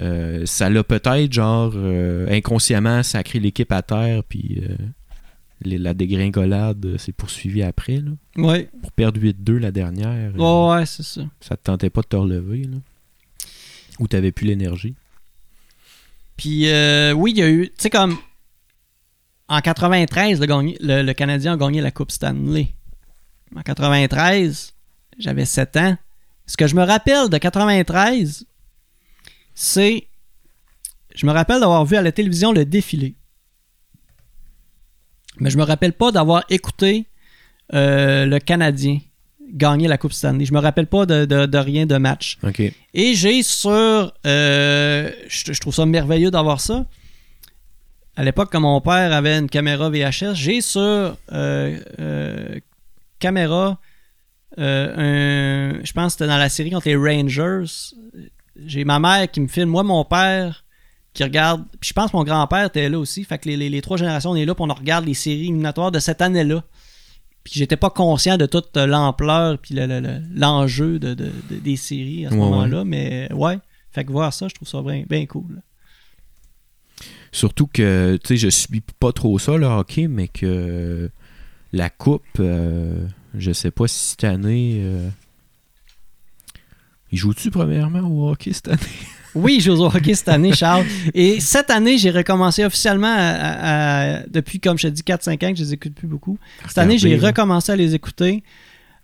euh, ça l'a peut-être, genre, inconsciemment sacré l'équipe à terre. Puis. les- la dégringolade s'est poursuivie après. Là. Ouais. Pour perdre 8-2 la dernière, Ouais, ouais, c'est ça. ça te tentait pas de te relever. Là? Ou t'avais plus l'énergie? Puis euh, oui, il y a eu, tu sais comme en 93, le, Canadien a gagné la Coupe Stanley. En 93, j'avais 7 ans. Ce que je me rappelle de 93, c'est je me rappelle d'avoir vu à la télévision le défilé. Mais je me rappelle pas d'avoir écouté euh, le Canadien gagner la Coupe Stanley. Je me rappelle pas de, de- de rien de match. Et j'ai sur. euh, je, je trouve ça merveilleux d'avoir ça. À l'époque, quand mon père avait une caméra VHS, j'ai sur euh, euh, caméra un. Je pense que c'était dans la série contre les Rangers. J'ai ma mère qui me filme, moi, mon père, qui regarde. Puis je pense que mon grand-père était là aussi. Fait que les, les- les trois générations, on est là, puis on regarde les séries éliminatoires de cette année-là. Puis j'étais pas conscient de toute l'ampleur puis le- le- le- l'enjeu de, de- de- des séries à ce Ouais, moment-là. Mais ouais. Fait que voir ça, je trouve ça bien, bien cool. Surtout que, tu sais, je suis pas trop ça, le hockey, mais que la coupe, euh, je sais pas si cette année. euh, Il joue-tu premièrement au hockey cette année? Oui, je joue au hockey cette année, Charles. Et cette année, j'ai recommencé officiellement à- depuis, comme je te dis, 4-5 ans que je les écoute plus beaucoup. Cette année, j'ai recommencé à les écouter.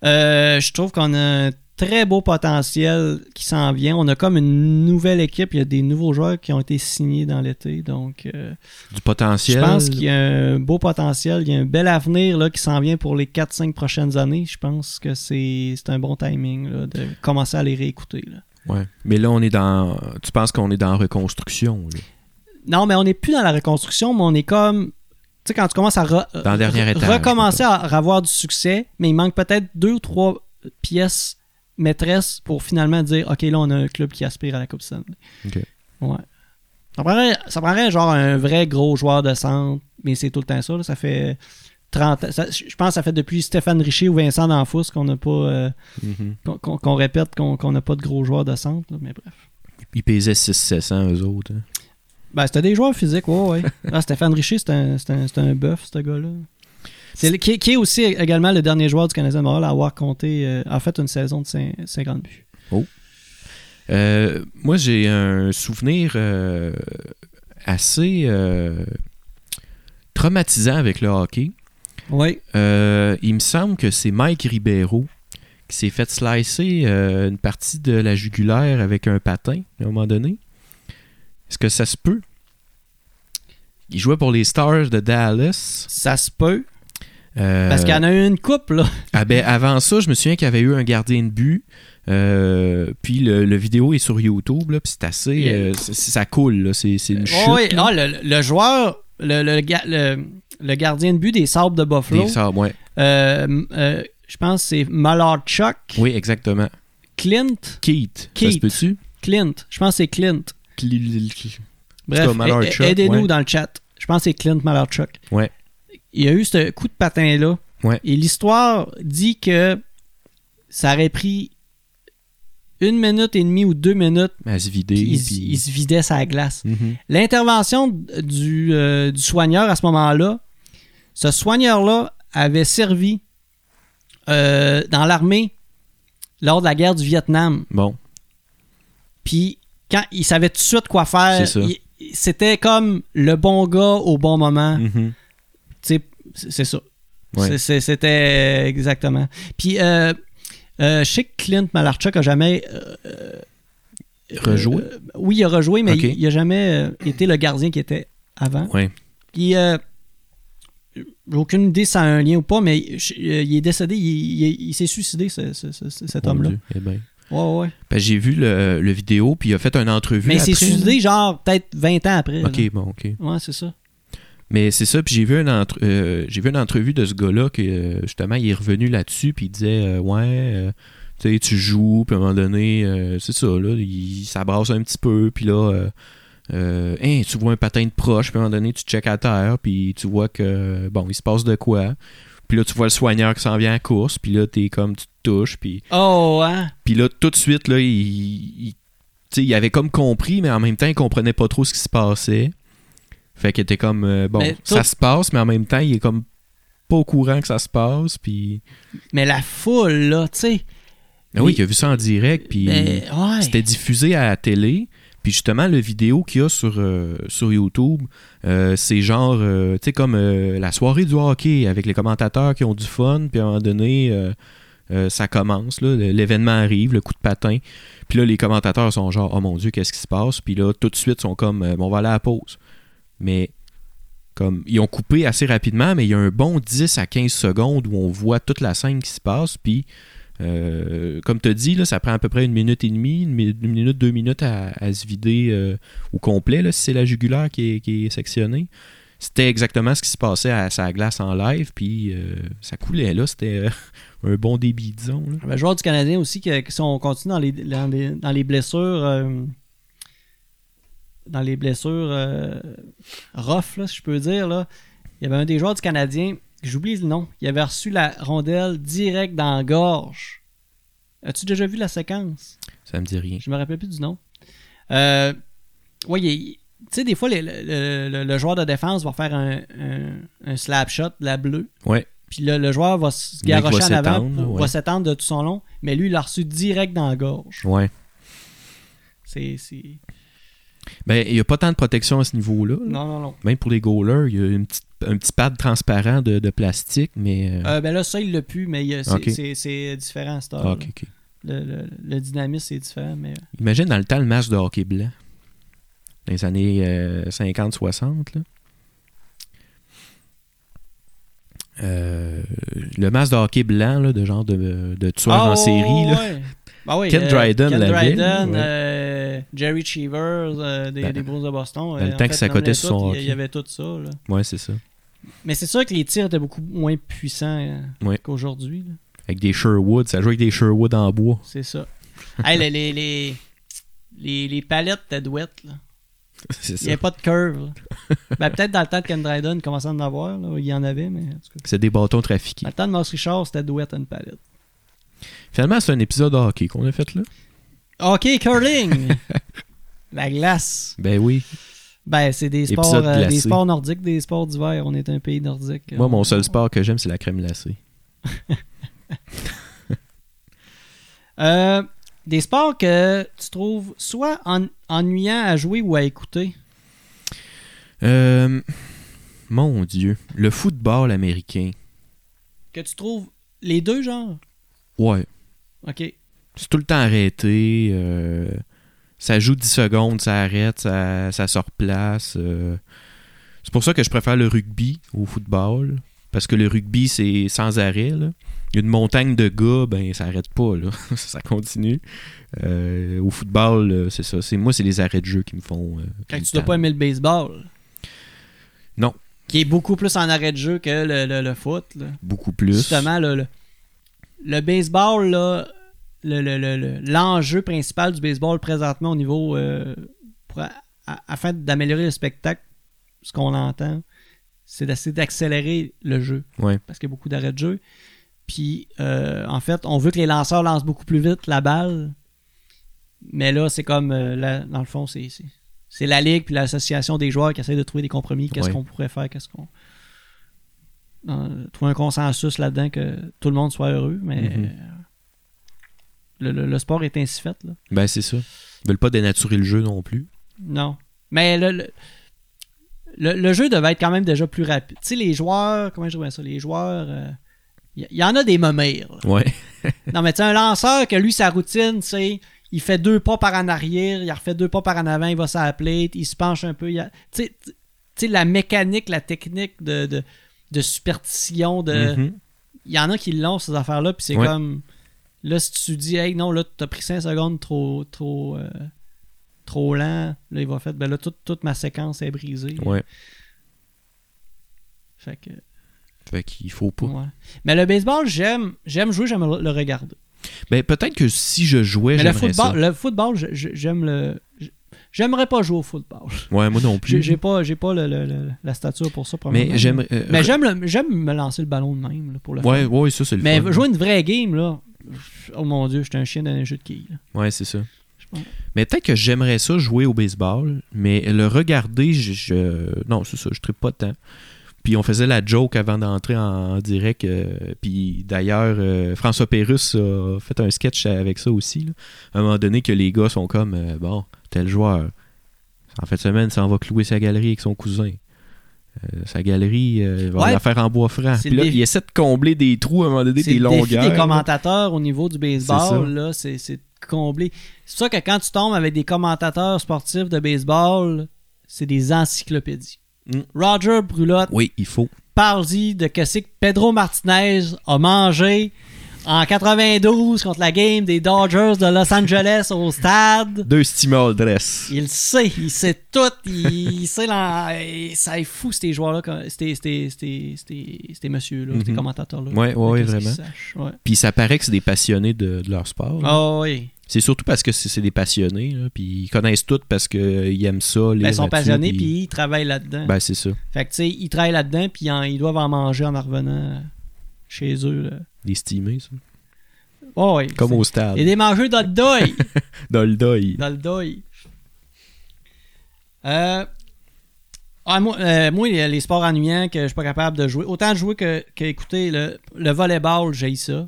Euh, je trouve qu'on a un très beau potentiel qui s'en vient. On a comme une nouvelle équipe. Il y a des nouveaux joueurs qui ont été signés dans l'été. Donc, euh, Du je potentiel. pense qu'il y a un beau potentiel. Il y a un bel avenir là, qui s'en vient pour les 4-5 prochaines années. Je pense que c'est c'est un bon timing là, de commencer à les réécouter. là. Ouais. Mais là, on est dans. Tu penses qu'on est dans reconstruction, là? Non, mais on n'est plus dans la reconstruction, mais on est comme. Tu sais, quand tu commences à re- Dans le dernier re- étage, recommencer à avoir du succès, mais il manque peut-être deux ou trois pièces maîtresses pour finalement dire OK, là, on a un club qui aspire à la Coupe Stanley. Ok. Ouais. Ça prendrait, ça prendrait genre un vrai gros joueur de centre, mais c'est tout le temps ça. là. Ça fait 30 ans. ça- je pense que ça fait depuis Stéphane Richer ou Vincent D'Anfous qu'on n'a pas. euh, Mhm. qu'on- répète qu'on n'a pas de gros joueurs de centre, là, mais bref. Ils pesaient 600-700, eux autres. hein. Ben, c'était des joueurs physiques, ouais, ouais. Ah, Stéphane Richer, c'est un, un, un bœuf, ce gars-là. C'est qui, qui est aussi également le dernier joueur du Canadien de Montréal à avoir compté, euh, en fait, une saison de cin- 50 buts. Euh, moi, j'ai un souvenir euh, assez euh, traumatisant avec le hockey. Oui. Euh, il me semble que c'est Mike Ribeiro qui s'est fait slicer euh, une partie de la jugulaire avec un patin à un moment donné. Est-ce que ça se peut? Il jouait pour les Stars de Dallas. Ça se peut. Euh, Parce qu'il y en a eu une coupe, là. ah ben, avant ça, je me souviens qu'il y avait eu un gardien de but. euh, puis le, le vidéo est sur YouTube, là, puis c'est assez. Euh, ça coule, là, c'est une chute. oui, là. ah, le, le joueur, le, le, le- le gardien de but des Sabres de Buffalo, Des sabres, ouais. euh, euh, je pense que c'est Malarchuk, Oui, exactement. Clint, Keith, ça se Keith. peut-tu? Clint, je pense que c'est Clint. Bref, Malarchuk, a- aidez-nous ouais. dans le chat. Je pense que c'est Clint Malarchuk. Ouais. Il y a eu ce coup de patin-là. Ouais. Et l'histoire dit que ça aurait pris une minute et demie ou deux minutes. À se puis Il, puis- il se vidait sa glace. Mhm. L'intervention du, euh, du soigneur à ce moment-là, ce soigneur-là avait servi euh, dans l'armée lors de la guerre du Vietnam. Bon, Puis quand il savait tout de suite quoi faire, c'était comme le bon gars au bon moment. Mhm. C'est ça. Ouais. C'était exactement. Puis euh, euh, je sais que Clint Malarchuk a jamais euh, Rejoué? euh, oui, il a rejoué, mais il, il a jamais euh, été le gardien qui était avant. Puis euh, j'ai aucune idée si ça a un lien ou pas, mais euh, il est décédé, il, il- il s'est suicidé, ce- ce- ce- cet homme-là. Eh ben. Ouais, ouais. Ben, j'ai vu le, le vidéo, puis il a fait une entrevue. Mais il s'est suicidé genre peut-être 20 ans après. là. Ok, bon, ok. Ouais, c'est ça. Mais c'est ça, puis j'ai vu, une entre- euh, j'ai vu une entrevue de ce gars-là que euh, justement il est revenu là-dessus, puis il disait euh, Ouais, tu sais, tu joues, puis à un moment donné, c'est ça, là, il s'abrasse un petit peu, puis là, Hein, tu vois un patin de proche, puis à un moment donné, tu checkes à terre, puis tu vois que, bon, il se passe de quoi. Puis là, tu vois le soigneur qui s'en vient à course, puis là, t'es comme, tu te touches, puis Oh, hein? puis là, tout de suite, là, il, il, il avait comme compris, mais en même temps, il comprenait pas trop ce qui se passait. Fait qu'il était comme, euh, bon, Mais ça se passe, mais en même temps, il est comme pas au courant que ça se passe. Puis. Mais la foule, là, tu sais. Ah oui, il a vu ça en direct, puis ben, ouais. c'était diffusé à la télé. Puis justement, le vidéo qu'il y a sur, euh, sur YouTube, euh, c'est genre, euh, tu sais, comme la soirée du hockey avec les commentateurs qui ont du fun, puis à un moment donné, ça commence, là, l'événement arrive, le coup de patin. Puis là, les commentateurs sont genre, oh mon Dieu, qu'est-ce qui se passe? Puis là, tout de suite, ils sont comme, Bon, on va aller à la pause. Mais, comme, ils ont coupé assez rapidement, mais il y a un bon 10 à 15 secondes où on voit toute la scène qui se passe, puis euh, comme tu as dit, là, ça prend à peu près une minute et demie, une, mi- une minute, deux minutes à, se vider euh, au complet, là, si c'est la jugulaire qui est, qui est sectionnée. C'était exactement ce qui se passait à sa glace en live, puis euh, ça coulait là. C'était un bon débit, disons. là. Le joueur du Canadien aussi, qui sont- on continue dans les, dans les blessures. Dans les blessures euh, rough, là, si je peux dire, là, il y avait un des joueurs du Canadien, j'oublie le nom, il avait reçu la rondelle direct dans la gorge. As-tu déjà vu la séquence? Ça me dit rien. Je me rappelle plus du nom. Euh, il- tu sais, des fois, les- le, le- le joueur de défense va faire un, un- un slap shot de la bleue. Ouais. Puis là, le joueur va se garrocher en avant, s'étendre, pour- ouais. va s'étendre de tout son long, mais lui, il l'a reçu direct dans la gorge. Ouais. C'est. Ben, il n'y a pas tant de protection à ce niveau-là. là. Non, non, non. Même pour les goalers, il y a une petite, un petit pad transparent de, de plastique, mais. euh, Euh, ben là, ça, il l'a pu, mais c'est différent à cette heure. le, le- le dynamisme, c'est différent, mais. Imagine dans le temps le match de hockey blanc. Dans les années euh, 50-60. là. Euh, le match de hockey blanc, là, de genre de, de tueur Ah, en série. là. Ben oui, Ken Dryden Ken l'avait, Dryden, ouais. euh, Jerry Cheever euh, des, Ben, des de Boston. euh, le temps ça cotait sur son Il y avait tout ça. là. Ouais, c'est ça. Mais c'est sûr que les tirs étaient beaucoup moins puissants euh, Ouais. qu'aujourd'hui. Avec des Sherwood. Ça joue avec des Sherwood en bois. C'est ça. hey, les, les, les, les, les palettes étaient douettes. Là. c'est Il n'y avait pas de curve. ben, peut-être dans le temps de Ken Dryden, il commençait à en avoir. Là. Il y en avait, mais en tout cas. C'est des bâtons trafiqués. Dans le temps de Maurice Richard, c'était douette une palette. Finalement, c'est un épisode de hockey qu'on a fait là. OK, curling! La glace. Ben oui. Ben, c'est des sports, euh, des sports nordiques, des sports d'hiver. On est un pays nordique. Moi, mon On- seul sport que j'aime, c'est la crème glacée. Euh, des sports que tu trouves soit en- ennuyants à jouer ou à écouter? Euh, mon Dieu. Le football américain. Que tu trouves les deux, genre? Ouais. OK. C'est tout le temps arrêté. euh, ça joue 10 secondes, ça arrête, ça, ça se replace. euh. C'est pour ça que je préfère le rugby au football. Parce que le rugby, c'est sans arrêt. là. Il y a une montagne de gars, ben ça arrête pas. Là. ça continue. Euh, au football, c'est ça. C'est, moi, c'est les arrêts de jeu qui me font. Quand tu dois pas aimer le baseball. Non. Qui est beaucoup plus en arrêt de jeu que le, le- le foot. là. Beaucoup plus. Justement, là, le, le baseball, là, le- le- le- le- l'enjeu principal du baseball présentement au niveau. euh, pour afin d'améliorer le spectacle, ce qu'on entend, c'est d'essayer d'accélérer le jeu. Ouais. Parce qu'il y a beaucoup d'arrêts de jeu. Puis, euh, en fait, on veut que les lanceurs lancent beaucoup plus vite la balle. Mais là, c'est comme. euh, la- dans le fond, c'est. la ligue puis l'association des joueurs qui essaient de trouver des compromis. Qu'est-ce Ouais. qu'on pourrait faire? Qu'est-ce qu'on. Euh, trouver un consensus là-dedans que tout le monde soit heureux. Mais Mhm. euh, le, le- le sport est ainsi fait. Là. Ben, c'est ça. Ils veulent pas dénaturer le jeu non plus. Non. Mais le, le, jeu devait être quand même déjà plus rapide. Tu sais, les joueurs. Comment je dirais ça Les joueurs. Il y, en a des momires. là. Ouais. Non, mais tu sais, un lanceur que lui, sa routine, c'est. Il fait deux pas par en arrière, il refait deux pas par en avant, il va plate, il se penche un peu. a- Tu sais, tu sais, la mécanique, la technique de, de, de superstition, de. Mhm. Il y en a qui l'ont, ces affaires-là, puis c'est Ouais. comme. Là, si tu dis, hey, non, là, t'as pris 5 secondes trop. trop euh, trop lent, là, il va faire, ben là, toute, toute ma séquence est brisée. Ouais. Fait que. Fait qu'il faut pas. ouais. Mais le baseball, j'aime j'aime jouer, j'aime le regarder. Ben, peut-être que si je jouais, j'aimerais ça. football, le football, j'aime le. J'aimerais pas jouer au football. Ouais, moi non plus. j'ai pas, j'ai pas le- le- le- la stature pour ça. Mais euh, Mais j'aime, le- j'aime me lancer le ballon de même là, pour le Ouais, fun. ouais, ça, c'est le Mais fun. jouer une vraie game, là. Oh mon dieu, j'étais un chien dans un jeu de quilles. là. Ouais, c'est ça. Mais peut-être que j'aimerais ça jouer au baseball, mais le regarder, je, je- non, c'est ça, je ne pas tant. Puis on faisait la joke avant d'entrer en, direct. euh, puis d'ailleurs, euh, François Pérusse a fait un sketch avec ça aussi. là. À un moment donné, que les gars sont comme euh, bon, tel joueur. En fin de semaine, ça en va clouer sa galerie avec son cousin. Euh, sa galerie, euh, il va Ouais. la faire en bois franc. Puis là, défi. il essaie de combler des trous à un moment donné, des le défi longueurs. des commentateurs au niveau du baseball, là, c'est combler. C'est ça que quand tu tombes avec des commentateurs sportifs de baseball, c'est des encyclopédies. Mm. Roger Brulotte, Oui, il faut. parle-y de ce que Pedro Martinez a mangé en 92 contre la game des Dodgers de Los Angeles au stade. Deux stimol dress. Il sait, il sait tout, il sait et ça est fou ces joueurs-là, ces, ces, ces, ces, messieurs-là, ces Mhm. commentateurs-là. Ouais, ouais, ouais, Qu'est-ce qu'ils vraiment. ouais. Puis ça paraît que c'est des passionnés de, de leur sport. Ah oui. C'est surtout parce que c'est des passionnés, là, puis ils connaissent tout parce qu'ils aiment ça. Ben, ils sont passionnés, puis ils travaillent là-dedans. Ben, c'est ça. Fait que, tu sais, ils travaillent là-dedans, puis en- ils doivent en manger en en revenant chez eux. Là. Des stimés, ça. Oh, ouais, Comme au stade. A des mangeurs dans le deuil. Dans le deuil. dans le deuil. Euh, ah, moi, euh, les sports ennuyants que je suis pas capable de jouer. Autant de jouer que, que écouter le, le volleyball, j'ai ça.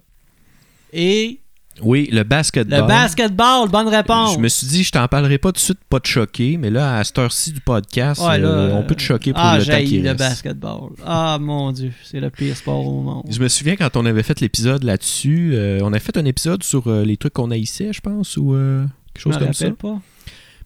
Et Oui, le basketball. le basketball, bonne réponse. Je me suis dit, je t'en parlerai pas tout de suite, pas te choquer, mais là, à cette heure-ci du podcast, Ouais, là, euh, on peut te choquer pour ah, le temps qui le basketball. Ah, mon Dieu, c'est le pire sport au monde. Je me souviens quand on avait fait l'épisode là-dessus, euh, on a fait un épisode sur euh, les trucs qu'on haïssait, je pense, ou quelque Je chose me comme ça. pas.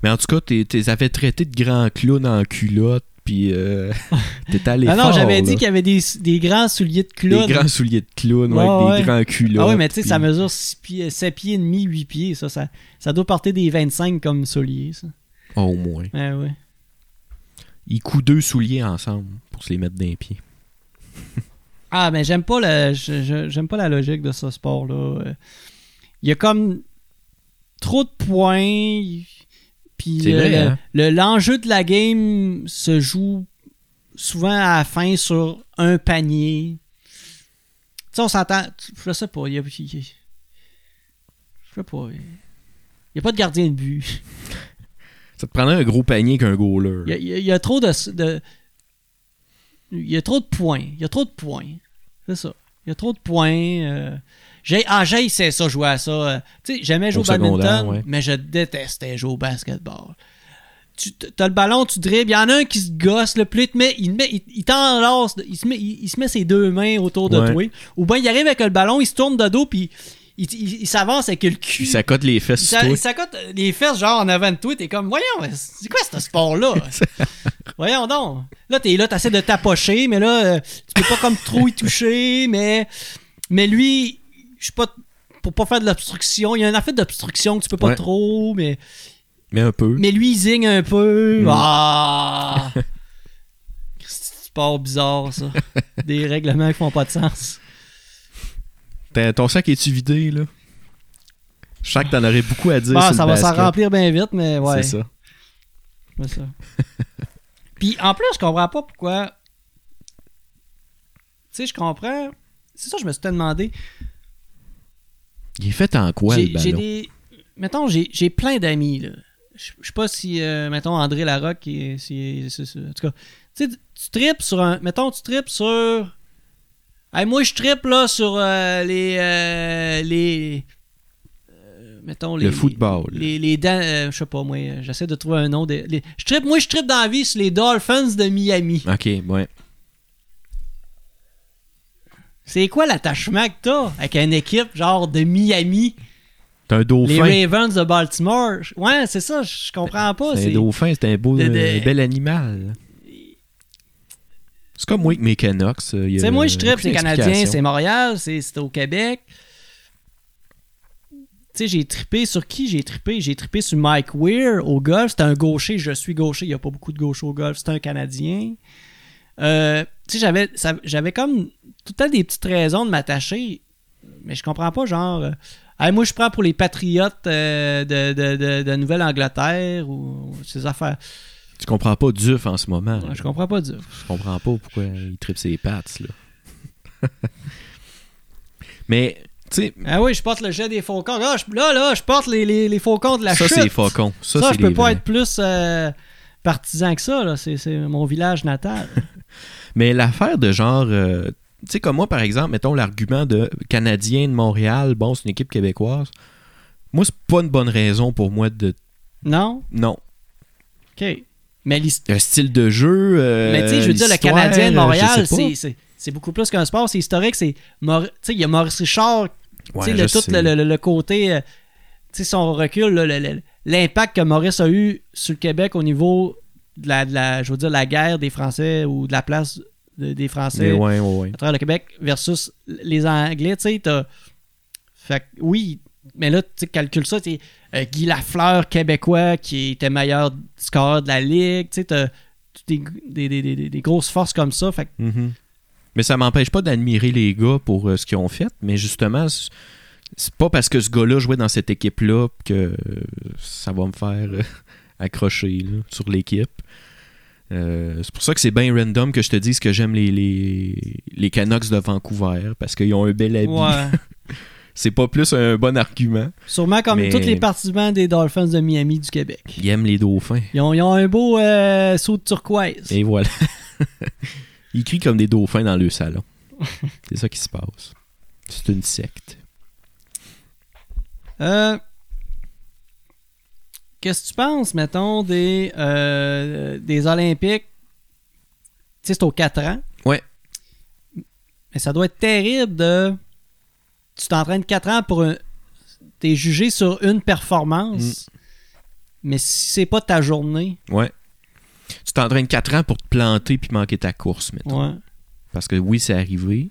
Mais en tout cas, t'es avais traité de grand clown en culotte, puis euh, allé Ah non, j'avais dit là. qu'il y avait des, des grands souliers de clown. Des grands souliers de clown, Ouais, avec des grands culottes. Ah oui, mais tu sais, puis- ça mesure 6 pieds, 7 pieds et demi, 8 pieds. Ça, ça, ça doit porter des 25 comme souliers, ça. Oh, au moins. Ouais, ouais. Ils coupent deux souliers ensemble pour se les mettre d'un pied. Ah, mais j'aime pas, je- j'aime pas la logique de ce sport-là. Euh, Il y a comme trop de points. Puis le- hein? le- l'enjeu de la game se joue souvent à la fin sur un panier. Tu sais, on s'entend. Je sais pas. Il y a, je sais pas. Il y a pas de gardien de but. Ça te prendrait un gros panier qu'un goaler. Il y a, y y trop de, de- Il y a trop de points. Il y a trop de points. C'est ça. Il y a trop de points. euh. J'ai, ah, c'est ça, jouer à ça. euh. Tu sais, j'aimais jouer Au badminton, ouais. mais je détestais jouer au basketball. Tu as le ballon, tu dribbles. Il y en a un qui se gosse, le plus il te met, il, met- il, il t'enlace, il se, met, il, il se met ses deux mains autour de Ouais. toi. Ou bien il arrive avec le ballon, il se tourne de dos, puis il, il- il s'avance avec le cul. Puis ça cote les fesses Il s'a- il s'accote les fesses genre en avant de toi, t'es comme voyons, c'est quoi ce sport-là? voyons donc. Là, t'es là, t'essaies de t'approcher, mais là, euh, tu peux pas comme trop y toucher, mais mais lui, je sais pas pour pas faire de l'obstruction, il y a un affaire d'obstruction que tu peux pas Ouais. trop, mais Mais un peu. mais lui il zigne un peu. Mm. Ah! C'est sport bizarre ça. Des règlements qui font pas de sens. T'as- Ton sac est-tu vidé, là? Je sens que t'en aurais beaucoup à dire Bon, sur ça le va s'en remplir bien vite, mais ouais. C'est ça. C'est ça. Puis en plus, je comprends pas pourquoi. Tu sais, je comprends. C'est ça, je me suis demandé. Il est fait en quoi, le ballon? des. Mettons, j'ai plein d'amis, là. Je sais pas si, euh, mettons, André Larocque, est- si, en tout cas, tu sais, tu tripes sur un. Mettons, tu tripes sur. Hey, moi, je tripe, là, sur euh, les. euh, les. euh, mettons, les. Le football. Les, les euh, je sais pas, moi, euh, j'essaie de trouver un nom. De, les- je tripe, moi, je tripe dans la vie sur les Dolphins de Miami. Ok, ouais. C'est quoi l'attachement que t'as avec une équipe, genre, de Miami? T'as un Les dauphin. Ravens de Baltimore. Ouais, c'est ça, je comprends pas. C'est un C'est dauphin, c'est un beau, de- de- euh, bel animal. C'est comme moi avec mes Canucks. euh, sais, moi, je tripe, c'est Canadien, c'est Montréal, c'est c'est au Québec. Tu sais, j'ai trippé sur qui j'ai trippé? J'ai trippé sur Mike Weir au golf. C'était un gaucher, je suis gaucher, il n'y a pas beaucoup de gauchers au golf. C'est un Canadien. Euh, tu sais, j'avais, ça- j'avais comme tout le temps des petites raisons de m'attacher, mais je comprends pas, genre. euh, Hey, moi, je prends pour les Patriotes euh, de, de- de- de Nouvelle-Angleterre ou ces affaires. Tu comprends pas Duf en ce moment. là. Je comprends pas du. Je comprends pas pourquoi il tripe ses pattes, là. Mais, tu sais, Ah oui, je porte le jet des faucons. Là, je, là, là, je porte les, les, les faucons de la ça, chute. c'est les faucons. Ça, Ça, je peux pas vrais. être plus euh, partisan que ça. là. C'est, c'est mon village natal. Mais l'affaire de genre. euh, tu sais, comme moi, par exemple, mettons l'argument de Canadien de Montréal, bon, c'est une équipe québécoise. Moi, c'est pas une bonne raison pour moi de. non? Non. OK. Mais, Un style de jeu. euh, mais tu sais, je veux dire, le Canadien de euh, Montréal, c'est, beaucoup plus qu'un sport. C'est historique. Tu sais, il y a Maurice Richard. tu Ouais, le, tout le, le- le côté... tu sais, son recul, le- le- l'impact que Maurice a eu sur le Québec au niveau de la, de la- je veux dire, la guerre des Français ou de la place de- des Français ouais, ouais, ouais. à travers le Québec versus les Anglais, tu sais, t'as... Fait que, oui, mais là, tu sais, calcule ça, tu euh, Guy Lafleur, québécois, qui était meilleur scoreur de la Ligue, tu sais, t'as des, des, des- des- grosses forces comme ça, fait que, Mhm. Mais ça m'empêche pas d'admirer les gars pour euh, ce qu'ils ont fait, mais justement, c'est pas parce que ce gars-là jouait dans cette équipe-là que euh, ça va me faire accrocher là, sur l'équipe. Euh, c'est pour ça que c'est bien random que je te dise que j'aime les, les, les Canucks de Vancouver parce qu'ils ont un bel habit. Ouais. C'est pas plus un bon argument. Sûrement comme Mais- tous les partisans des Dolphins de Miami du Québec. Ils aiment les dauphins. Ils ont, ils ont un beau euh, saut de turquoise. Et voilà. Ils crient comme des dauphins dans le salon. C'est ça qui se passe. C'est une secte. Euh, Qu'est-ce que tu penses, mettons, des, euh, des Olympiques? Tu sais, c'est aux 4 ans. Ouais. Mais ça doit être terrible de. Tu t'entraînes 4 ans pour un. T'es jugé sur une performance. Mais si c'est pas ta journée. Ouais. Tu t'entraînes 4 ans pour te planter puis manquer ta course, mettons. Ouais. Parce que oui, c'est arrivé.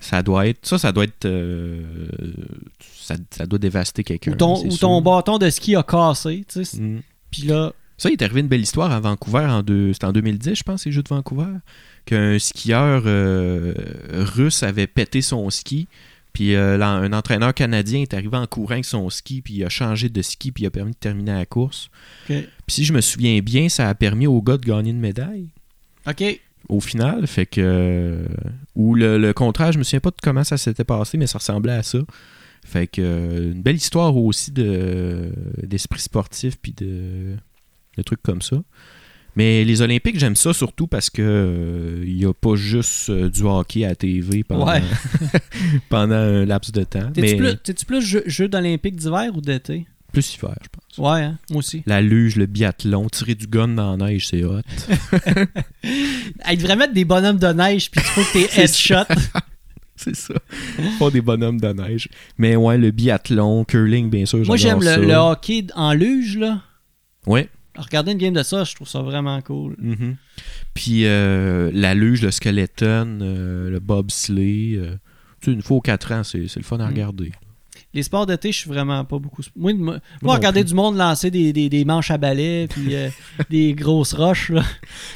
Ça doit être. Ça, ça doit être. euh, ça, ça doit dévaster quelqu'un. Ou ton, ou ton bâton de ski a cassé. Tu sais. Mm. Puis là. Ça, il est arrivé une belle histoire à Vancouver. En deux, c'était en 2010, je pense, les Jeux de Vancouver. Qu'un skieur euh, russe avait pété son ski. Puis euh, un entraîneur canadien est arrivé en courant avec son ski. Puis il a changé de ski. Puis il a permis de terminer la course. Puis si je me souviens bien, ça a permis au gars de gagner une médaille. OK. Au final, fait que. euh, Ou le, le contraire, je me souviens pas de comment ça s'était passé, mais ça ressemblait à ça. Fait que. euh, Une belle histoire aussi de d'esprit sportif puis de, de trucs comme ça. Mais les Olympiques, j'aime ça surtout parce que euh, il y a pas juste euh, du hockey à la TV pendant, Ouais. pendant un laps de temps. T'es-tu mais plus, t'es-tu plus jeu, jeu d'Olympique d'hiver ou d'été? Plus hiver, je pense. Ouais, hein, moi aussi. La luge, le biathlon, tirer du gun dans la neige, c'est hot. Il devrait mettre des bonhommes de neige, puis tu faut que t'es headshot. C'est ça. Pas des bonhommes de neige. Mais ouais, le biathlon, curling, bien sûr. Moi, j'aime le, hockey en luge, là. Ouais. Regarder une game de ça, je trouve ça vraiment cool. mhm. Puis euh, la luge, le skeleton, euh, le bobsleigh. euh, tu sais, une fois aux 4 ans, c'est le fun à Mm. Les sports d'été, je suis vraiment pas beaucoup. Moi, moi, moi, regarder plus. du monde lancer des, des, des manches à balai, puis euh, des grosses roches.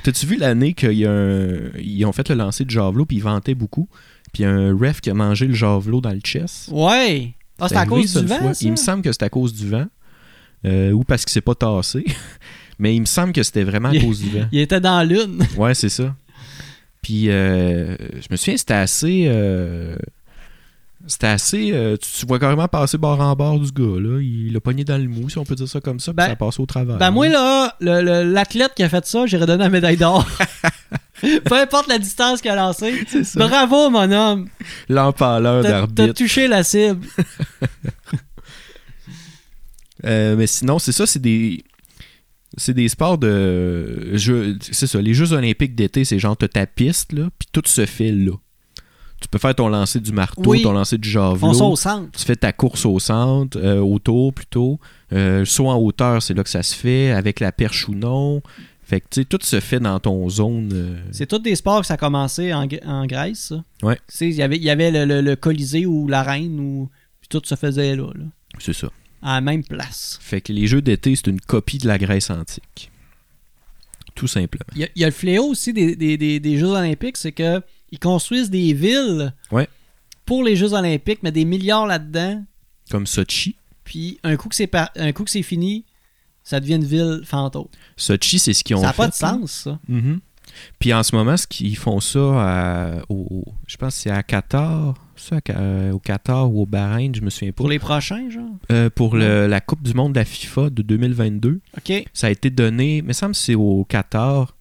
T'as-tu vu l'année qu'ils ont fait le lancer de javelot, puis ils vantaient beaucoup? Puis un ref qui a mangé le javelot dans le chest. Ouais! Ah, c'est à cause du vent, ça? Il me semble que c'est à cause du vent. euh, ou parce qu'il s'est pas tassé. Mais il me semble que c'était vraiment à Il- cause du vent. Il était dans l'une. Ouais, c'est ça. Puis, euh, je me souviens, c'était assez. euh, c'était assez. euh, tu, tu vois carrément passer bord en bord du gars, là. Il l'a pogné dans le mou, si on peut dire ça comme ça, puis Ben- ça a passé au travers. Ben moi là, l'athlète qui a fait ça, j'irais donner la médaille d'or. Peu importe la distance qu'il a lancée. Bravo mon homme. L'empaleur T'as t'as d'arbitre. touché la cible. Euh, mais sinon, c'est ça, c'est des. C'est des sports de. jeux- C'est ça, les Jeux Olympiques d'été, c'est genre, t'as ta piste, là, puis tout se fait là. Tu peux faire ton lancer du marteau, Oui. ton lancer du javelot. On au centre. tu fais ta course au centre, euh, autour plutôt. Euh, saut en hauteur, c'est là que ça se fait, avec la perche ou non. Fait que, tu sais, tout se fait dans ton zone. euh, C'est tous des sports que ça a commencé en, Gr- en Grèce. ça. Ouais. Tu sais, Il y avait, il y avait le, le- le Colisée ou l'arène où puis tout se faisait là, là, c'est ça. à la même place. Fait que les jeux d'été, c'est une copie de la Grèce antique. Tout simplement. Il y a, il y a le fléau aussi des, des- des- des Jeux Olympiques, c'est que ils construisent des villes Ouais. pour les Jeux Olympiques, mais des milliards là-dedans. Comme Sochi. Puis un coup que c'est par- un coup que c'est fini, ça devient une ville fantôme. Sochi, c'est ce qu'ils ont Ça n'a fait. pas de sens, ça. Mhm. Puis en ce moment, ce qu'ils font ça à- au, je pense que c'est à Qatar, ça, euh, au Qatar ou au Bahreïn, je me souviens pas. Pour les prochains, genre? Euh, pour le- la Coupe du monde de la FIFA de 2022. OK. Ça a été donné, il me semble que c'est au Qatar.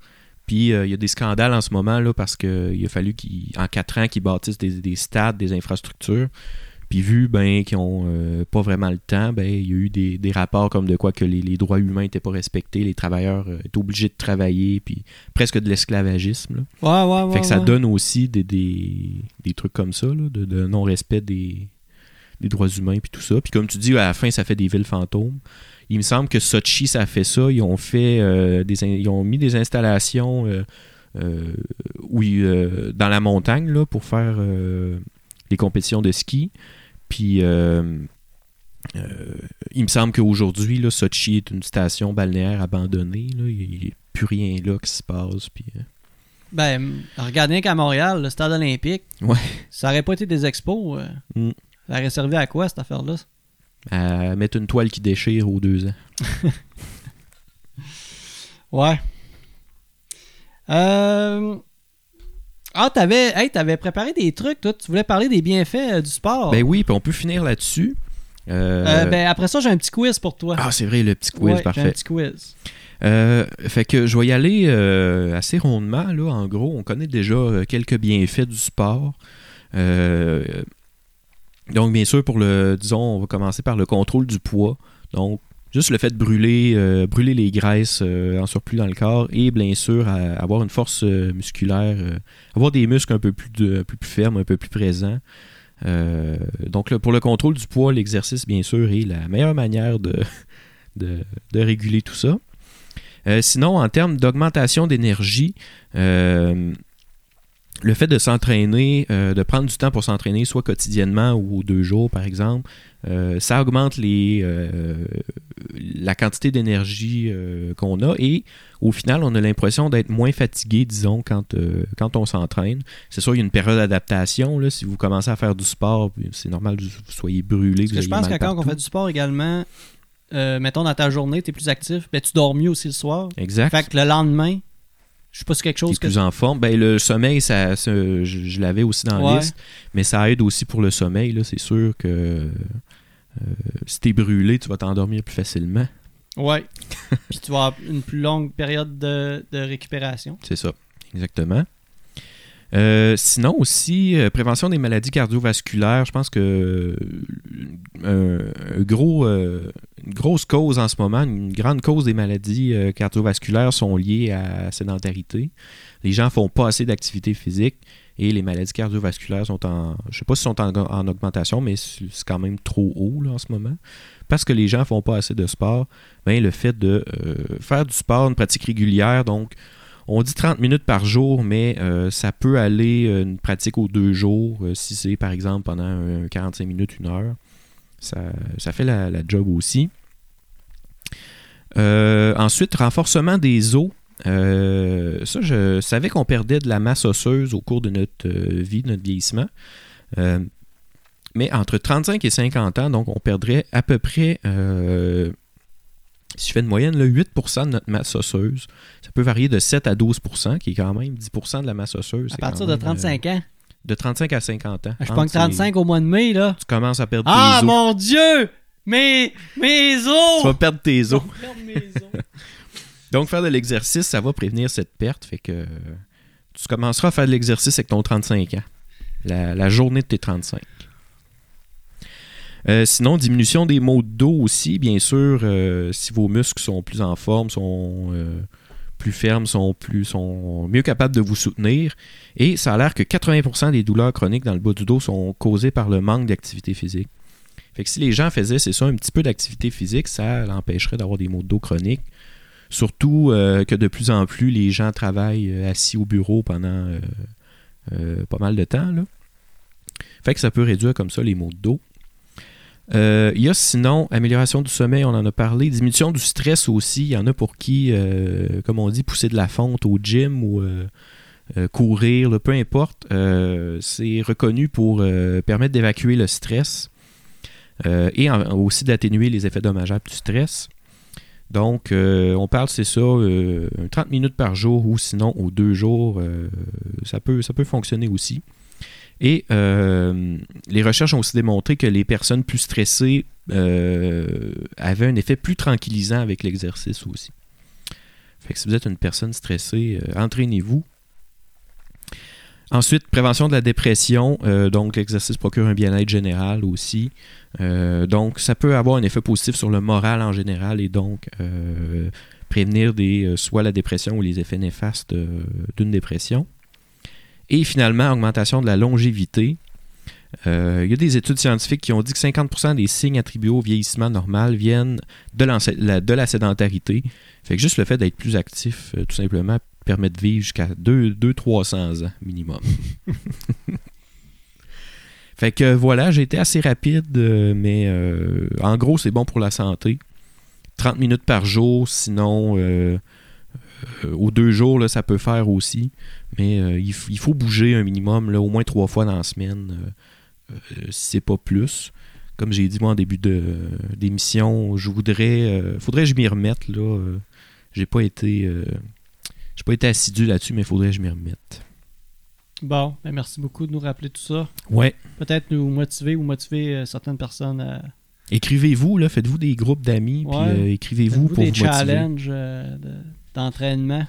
Puis euh, il y a des scandales en ce moment là, parce qu'il a fallu qu'en quatre ans qu'ils bâtissent des, des stades, des infrastructures. Puis vu ben, qu'ils n'ont pas vraiment le temps, ben, il y a eu des, des rapports comme de quoi que les, les droits humains n'étaient pas respectés, les travailleurs euh, étaient obligés de travailler, puis presque de l'esclavagisme. là. Ouais, ouais, ouais. Fait que ça donne aussi des, des, des trucs comme ça, là, de, de non-respect des, des droits humains puis tout ça. Puis comme tu dis, à la fin, ça fait des villes fantômes. Il me semble que Sochi, ça a fait ça. Ils ont fait euh, des ils ont mis des installations euh, euh, où dans la montagne là, pour faire des compétitions de ski. Puis il me semble qu'aujourd'hui, là, Sochi est une station balnéaire abandonnée. Là. Il n'y a plus rien là qui se passe. Puis, Ben, regardez qu'à Montréal, le stade olympique, Ouais. ça aurait pas été des expos. Mm. Ça aurait servi à quoi, cette affaire-là? À mettre une toile qui déchire aux deux ans. Ouais. Euh... Ah, t'avais hey, t'avais préparé des trucs, toi. Tu voulais parler des bienfaits euh, du sport. Ben oui, puis on peut finir là-dessus. Euh, Euh, ben, après ça, j'ai un petit quiz pour toi. Ah, c'est vrai, le petit quiz, Ouais, J'ai un parfait. petit quiz. Euh, fait que je vais y aller euh, assez rondement. Là, en gros, on connaît déjà euh, quelques bienfaits du sport. Euh, donc, bien sûr, pour le, disons, on va commencer par le contrôle du poids. Donc, juste le fait de brûler, euh, brûler les graisses euh, en surplus dans le corps et bien sûr avoir une force euh, musculaire, avoir des muscles un peu plus, de- plus fermes, un peu plus présents. Donc, pour le contrôle du poids, l'exercice, bien sûr, est la meilleure manière de, de, de réguler tout ça. Sinon, en termes d'augmentation d'énergie, le fait de s'entraîner, euh, de prendre du temps pour s'entraîner, soit quotidiennement ou deux jours, par exemple, euh, ça augmente les, euh, la quantité d'énergie qu'on a et au final, on a l'impression d'être moins fatigué, disons, quand, quand on s'entraîne. C'est sûr, il y a une période d'adaptation. Si vous commencez à faire du sport, c'est normal que vous soyez brûlé. Parce que je pense que quand on fait du sport également, mettons dans ta journée, tu es plus actif, ben, tu dors mieux aussi le soir. Exact. Fait que le lendemain, je sais pas si quelque qui chose est que. plus en forme. Ben, le sommeil, ça, ça- je, je l'avais aussi dans la Ouais. liste, mais ça aide aussi pour le sommeil. C'est sûr que euh, si t'es brûlé, tu vas t'endormir plus facilement. Ouais. Puis tu vas avoir une plus longue période de, de récupération. C'est ça, exactement. Euh, sinon aussi, euh, prévention des maladies cardiovasculaires, je pense que euh, une grosse cause en ce moment, une grande cause des maladies cardiovasculaires sont liées à la sédentarité. Les gens font pas assez d'activité physique et les maladies cardiovasculaires sont en, je sais pas si sont en, en augmentation, mais c'est quand même trop haut là, en ce moment. Parce que les gens font pas assez de sport, ben, le fait de faire du sport, une pratique régulière, donc on dit 30 minutes par jour, mais euh, ça peut aller euh, une pratique aux deux jours, euh, si c'est par exemple pendant un, un 45 minutes, une heure. Ça, fait la, job aussi. Ensuite, renforcement des os. Ça, je savais qu'on perdait de la masse osseuse au cours de notre vie, de notre vieillissement. Mais entre 35 et 50 ans, donc on perdrait à peu près, si je fais une moyenne, là, 8% de notre masse osseuse. Ça peut varier de 7 à 12%, qui est quand même 10% de la masse osseuse. À partir de même, 35 ans? euh, de 35 à 50 ans. Je Entre pogne ces- 35 au mois de mai, là. Tu commences à perdre Ah, tes os. mon Dieu! Mes, mes os! Tu vas perdre tes os. Je vais perdre mes os. Donc, faire de l'exercice, ça va prévenir cette perte. Fait que euh, tu commenceras à faire de l'exercice avec ton 35 ans. La, la journée de tes 35. Euh, sinon, diminution des maux de dos aussi, bien sûr, euh, si vos muscles sont plus en forme, sont euh, plus fermes, sont, plus, sont mieux capables de vous soutenir. Et ça a l'air que 80% des douleurs chroniques dans le bas du dos sont causées par le manque d'activité physique. Fait que si les gens faisaient, c'est ça, un petit peu d'activité physique, ça l'empêcherait d'avoir des maux de dos chroniques. Surtout que de plus en plus, les gens travaillent assis au bureau pendant pas mal de temps. Fait que ça peut réduire comme ça les maux de dos. Euh, Il y a sinon amélioration du sommeil, on en a parlé. Diminution du stress aussi. Il y en a pour qui, euh, comme on dit, pousser de la fonte au gym ou euh, courir, peu importe. c'est reconnu pour permettre d'évacuer le stress et aussi d'atténuer les effets dommageables du stress. Donc, on parle, c'est ça, euh, 30 minutes par jour ou sinon aux deux jours, ça, peut, ça peut fonctionner aussi. Et euh, les recherches ont aussi démontré que les personnes plus stressées euh, avaient un effet plus tranquillisant avec l'exercice aussi. Fait que si vous êtes une personne stressée, euh, entraînez-vous. Ensuite, prévention de la dépression. donc, l'exercice procure un bien-être général aussi. Donc, ça peut avoir un effet positif sur le moral en général et donc prévenir des, soit la dépression ou les effets néfastes d'une dépression. Et finalement, augmentation de la longévité. Euh, Il y a des études scientifiques qui ont dit que 50% des signes attribués au vieillissement normal viennent de, la, de la sédentarité. Fait que juste le fait d'être plus actif, euh, tout simplement, permet de vivre jusqu'à 200-300 ans minimum. fait que voilà, j'ai été assez rapide, euh, mais euh, en gros, c'est bon pour la santé. 30 minutes par jour, sinon euh, euh, aux deux jours, là, ça peut faire aussi. Mais euh, il, faut bouger un minimum, là, au moins trois fois dans la semaine. euh, si c'est pas plus. Comme j'ai dit moi en début d'émission, je voudrais. euh, faudrait que je m'y remette là. euh, j'ai pas été. euh, j'ai pas été assidu là-dessus, mais faudrait que je m'y remette. Bon, ben merci beaucoup de nous rappeler tout ça. Ouais. Peut-être nous motiver ou motiver euh, certaines personnes à Écrivez-vous, là, faites-vous des groupes d'amis, puis Ouais. euh, écrivez-vous pour des vous motiver. challenges euh, de- d'entraînement?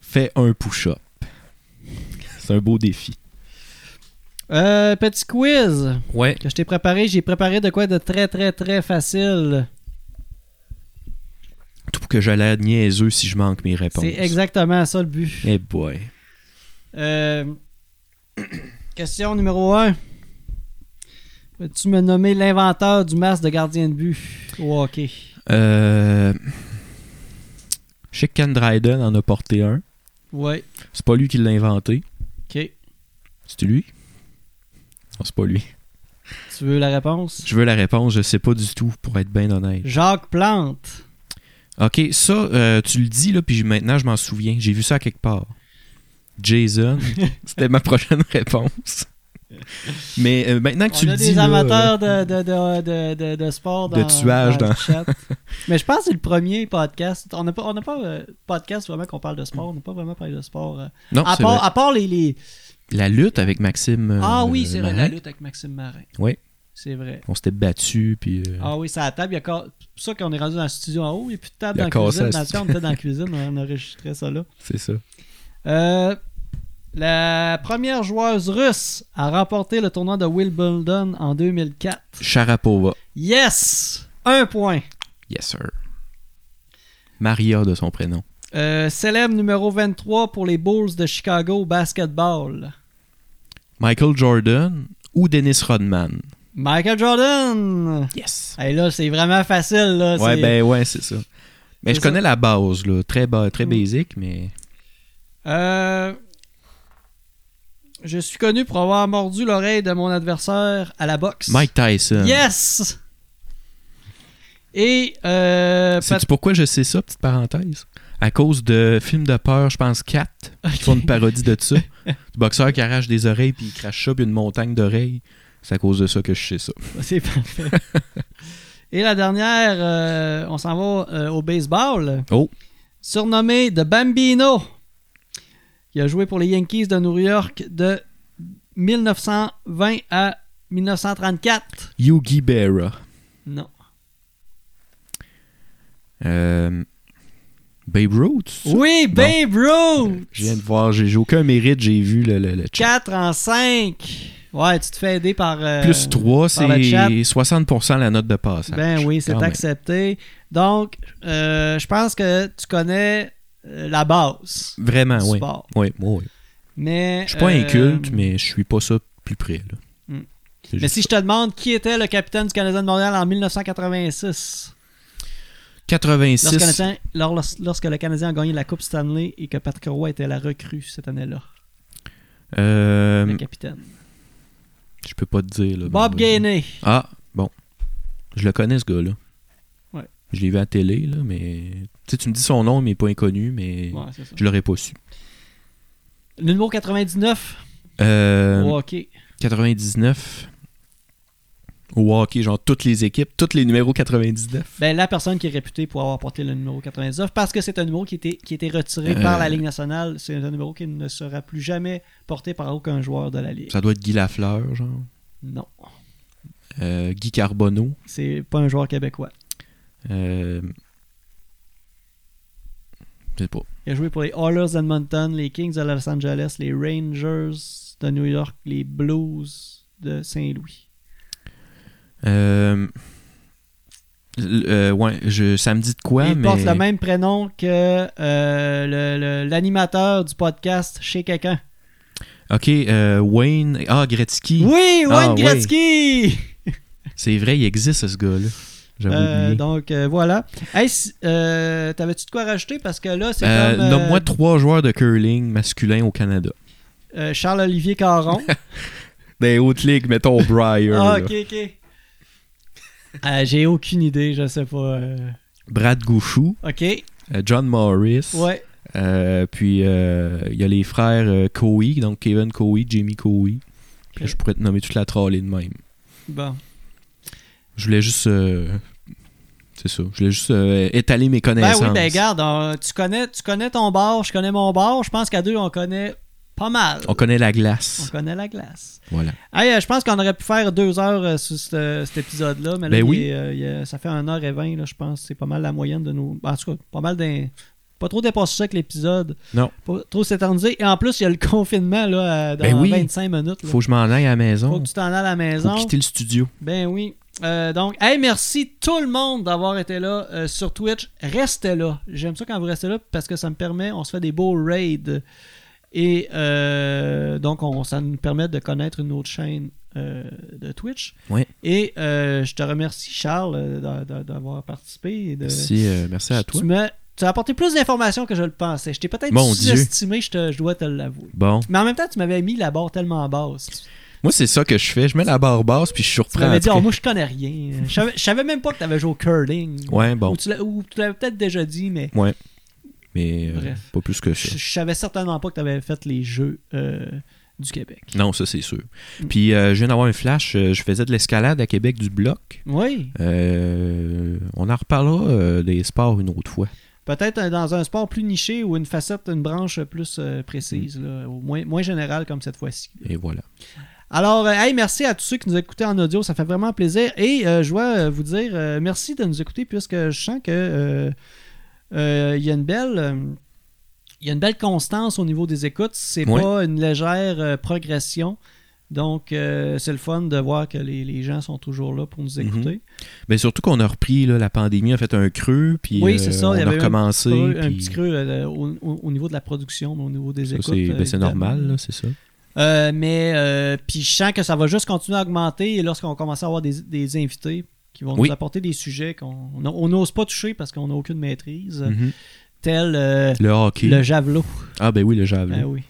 Fais un push-up. C'est un beau défi. Euh, petit quiz Ouais. que je t'ai préparé. J'ai préparé de quoi de très très très facile. Tout pour que j'ai l'air niaiseux si je manque mes réponses. C'est exactement ça le but. Eh boy. Euh, question numéro 1. Peux-tu me nommer l'inventeur du masque de gardien de but au hockey? Euh... Je sais que Ken Dryden en a porté un. Ouais, C'est pas lui qui l'a inventé. ok. C'est lui? Non, c'est pas lui. Tu veux la réponse? Je veux la réponse, je sais pas du tout, pour être bien honnête. Jacques Plante. Ok, ça, euh, tu le dis, là, puis maintenant, je m'en souviens. J'ai vu ça quelque part. Jason, c'était ma prochaine réponse. Mais euh, maintenant que tu On le a dis. des là, amateurs de, de, de, de, de, de sport De dans, tuage dans le chat. Mais je pense que c'est le premier podcast. On n'a pas, on n'a pas euh, podcast vraiment qu'on parle de sport. On n'a pas vraiment parlé de sport. euh. Non, à, part, vrai. à part les. les- La lutte avec Maxime. Ah oui, c'est vrai, la lutte avec Maxime Marin. Oui. C'est vrai. On s'était battu, puis. Ah oui, c'est à la table. Il y a ca- C'est pour ça qu'on est rendu dans le studio en haut. Il n'y a plus de table a dans la cuisine. la Dans le temps, on était dans la cuisine. On enregistrait ça là. C'est ça. Euh, la première joueuse russe à remporter le tournoi de Wimbledon en 2004. Sharapova. Yes! Un point. Yes, sir. Maria de son prénom. Euh, célèbre numéro 23 pour les Bulls de Chicago basketball. Michael Jordan ou Dennis Rodman? Michael Jordan! Yes. Hey, là, c'est vraiment facile. Là. Ouais, c'est- ben ouais, c'est ça. Mais je connais la base, là. Très, ba- très Mm. basic, mais. Euh, Je suis connu pour avoir mordu l'oreille de mon adversaire à la boxe. Mike Tyson. Yes! Et euh, Sais-tu pourquoi je sais ça, petite parenthèse? À cause de films de peur, je pense 4, qui font une parodie de ça. du boxeur qui arrache des oreilles puis il crache ça, puis une montagne d'oreilles. C'est à cause de ça que je sais ça. C'est parfait. Et la dernière, euh, on s'en va euh, au baseball. Oh. Surnommé The Bambino. Il a joué pour les Yankees de New York de 1920 à 1934. Yogi Berra. Non. Euh, Babe Ruth? Oui, Babe Ruth! Je viens de voir, j'ai aucun mérite, j'ai vu le, le, le chat. 4 en 5. Ouais, tu te fais aider par. euh, Plus 3, par le chat. c'est 60% la note de passage. Ben oui, c'est accepté. Donc, euh, je pense que tu connais la base Vraiment, oui. sport. Oui, oui. Mais, Je suis pas euh, inculte, mais je suis pas ça plus près. Là. Hmm. Mais si je te demande qui était le capitaine du Canadien de Montréal en 1986, 86. lorsque, le Canadien- lors- lorsque le Canadien a gagné la Coupe Stanley et que Patrick Roy était la recrue cette année-là, Euh, le capitaine. je peux pas te dire. Là, Bob Gainey. Ah, bon. Je le connais, ce gars-là. Je l'ai vu à la télé, là, mais. Tu sais, tu me dis son nom, mais il est pas inconnu, mais Ouais, je l'aurais pas su. Le numéro 99 Euh, au hockey. 99. Au hockey, genre toutes les équipes, tous les numéros 99. Ben, la personne qui est réputée pour avoir porté le numéro 99, parce que c'est un numéro qui était, qui était retiré Euh. par la Ligue nationale, c'est un numéro qui ne sera plus jamais porté par aucun joueur de la Ligue. Ça doit être Guy Lafleur, genre. Non, Euh, Guy Carbonneau. c'est pas un joueur québécois. Euh... Je sais pas. Il a joué pour les Oilers d'Edmonton, les Kings de Los Angeles, les Rangers de New York, les Blues de Saint-Louis. Euh... euh, ouais, je, ça me dit de quoi, il mais... porte le même prénom que euh, l'animateur du podcast chez quelqu'un. Ok, euh, Wayne... Ah, Gretzky. Oui, Wayne Ah. Gretzky! C'est vrai, il existe, ce gars-là. Euh, donc euh, voilà. Hey, euh, T'avais-tu de quoi rajouter? Parce que là, c'est comme Nomme-moi trois joueurs de curling masculin au Canada. euh, Charles-Olivier Caron. Des hautes ligues, mettons Briar. ah, ok, ok. J'ai aucune idée, je sais pas. Brad Gouchou, Ok, John Morris. ouais. Puis il y a les frères Coey, donc Kevin Coey, Jamie Coey. Puis là, je pourrais te nommer toute la trolley de même. Bon. Je voulais juste. euh, c'est ça. Je voulais juste euh, étaler mes Ben connaissances. oui, ben regarde, on- tu, connais, tu connais ton bar, je connais mon bar. Je pense qu'à deux, on connaît pas mal. On connaît la On glace. connaît la glace. Voilà. Hey, euh, je pense qu'on aurait pu faire deux heures euh, sur ce- cet épisode-là, mais là, Ben il oui. est, euh, il est- ça fait 1 heure et 20, là, je pense. C'est pas mal la moyenne de nos. En tout cas, pas mal d'un. Pas trop dépassé ça avec l'épisode. Non. Pas trop s'éterniser. Et en plus, il y a le confinement là, dans Ben oui. 25 minutes. là. Faut que je m'en aille à la maison. Faut que tu t'en ailles à la Faut maison. quitter le studio. Ben oui. Euh, donc, hey, merci tout le monde d'avoir été là euh, sur Twitch. Restez là. J'aime ça quand vous restez là parce que ça me permet, on se fait des beaux raids. Et euh, donc, on, ça nous permet de connaître une autre chaîne de Twitch. Ouais. Et je te remercie, Charles, d'a- d'a- d'avoir participé. et de- Merci, merci à toi. Tu, tu as apporté plus d'informations que je le pensais. Je t'ai peut-être sous-estimé, je, te- je dois te l'avouer. Bon. Mais en même temps, tu m'avais mis la barre tellement basse. Moi, c'est ça que je fais. Je mets la barre basse puis je Tu surprends. m'avais en dit, oh, moi, je connais rien. Je savais, je savais même pas que tu avais joué au curling. Ouais, bon. Ou tu tu l'avais peut-être déjà dit, mais Ouais. Mais euh, Bref. pas plus que ça. je, je savais certainement pas que tu avais fait les Jeux euh, du Québec. Non, ça, c'est sûr. Mm. Puis, euh, je viens d'avoir un flash. je faisais de l'escalade à Québec du bloc. Oui. On en reparlera des sports une autre fois. Peut-être dans un sport plus niché ou une facette, une branche plus précise, là, ou moins, moins générale comme cette fois-ci. Et voilà. Alors, euh, hey, merci à tous ceux qui nous écoutaient en audio, ça fait vraiment plaisir. Et euh, je dois euh, vous dire euh, merci de nous écouter puisque je sens que euh, il y a une belle. il y a une belle constance au niveau des écoutes. C'est Ouais. pas une légère progression. Donc, euh, c'est le fun de voir que les, les gens sont toujours là pour nous écouter. Mais surtout qu'on a repris, là, la pandémie a fait un creux, puis Oui, c'est ça, on il y a avait eu un recommencé. Creux, un petit creux au, au- au niveau de la production, mais au niveau des ça, écoutes. c'est ben, normal, là, c'est ça. Euh, mais euh, puis je sens que ça va juste continuer à augmenter et lorsqu'on commence à avoir des, des invités qui vont Oui. nous apporter des sujets qu'on on- on n'ose pas toucher parce qu'on n'a aucune maîtrise, Mhm. tel euh, Le hockey. le javelot. Ah, ben oui, le javelot. Ben oui.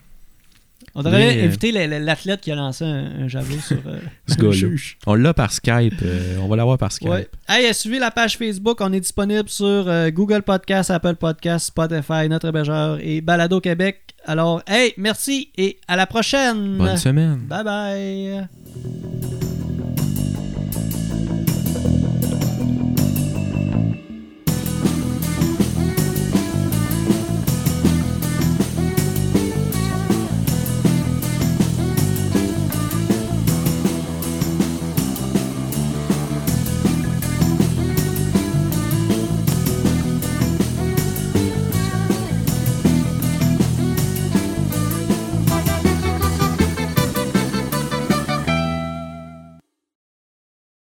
On devrait Mais, euh, inviter l'athlète qui a lancé un, un javelot sur euh, Ce gars-là. On l'a par Skype. euh, on va l'avoir par Skype. Ouais. Hey, suivez la page Facebook. On est disponible sur euh, Google Podcast, Apple Podcast, Spotify, Notre Hébergeur et Balado Québec. Alors, hey, merci et à la prochaine. Bonne semaine. Bye bye.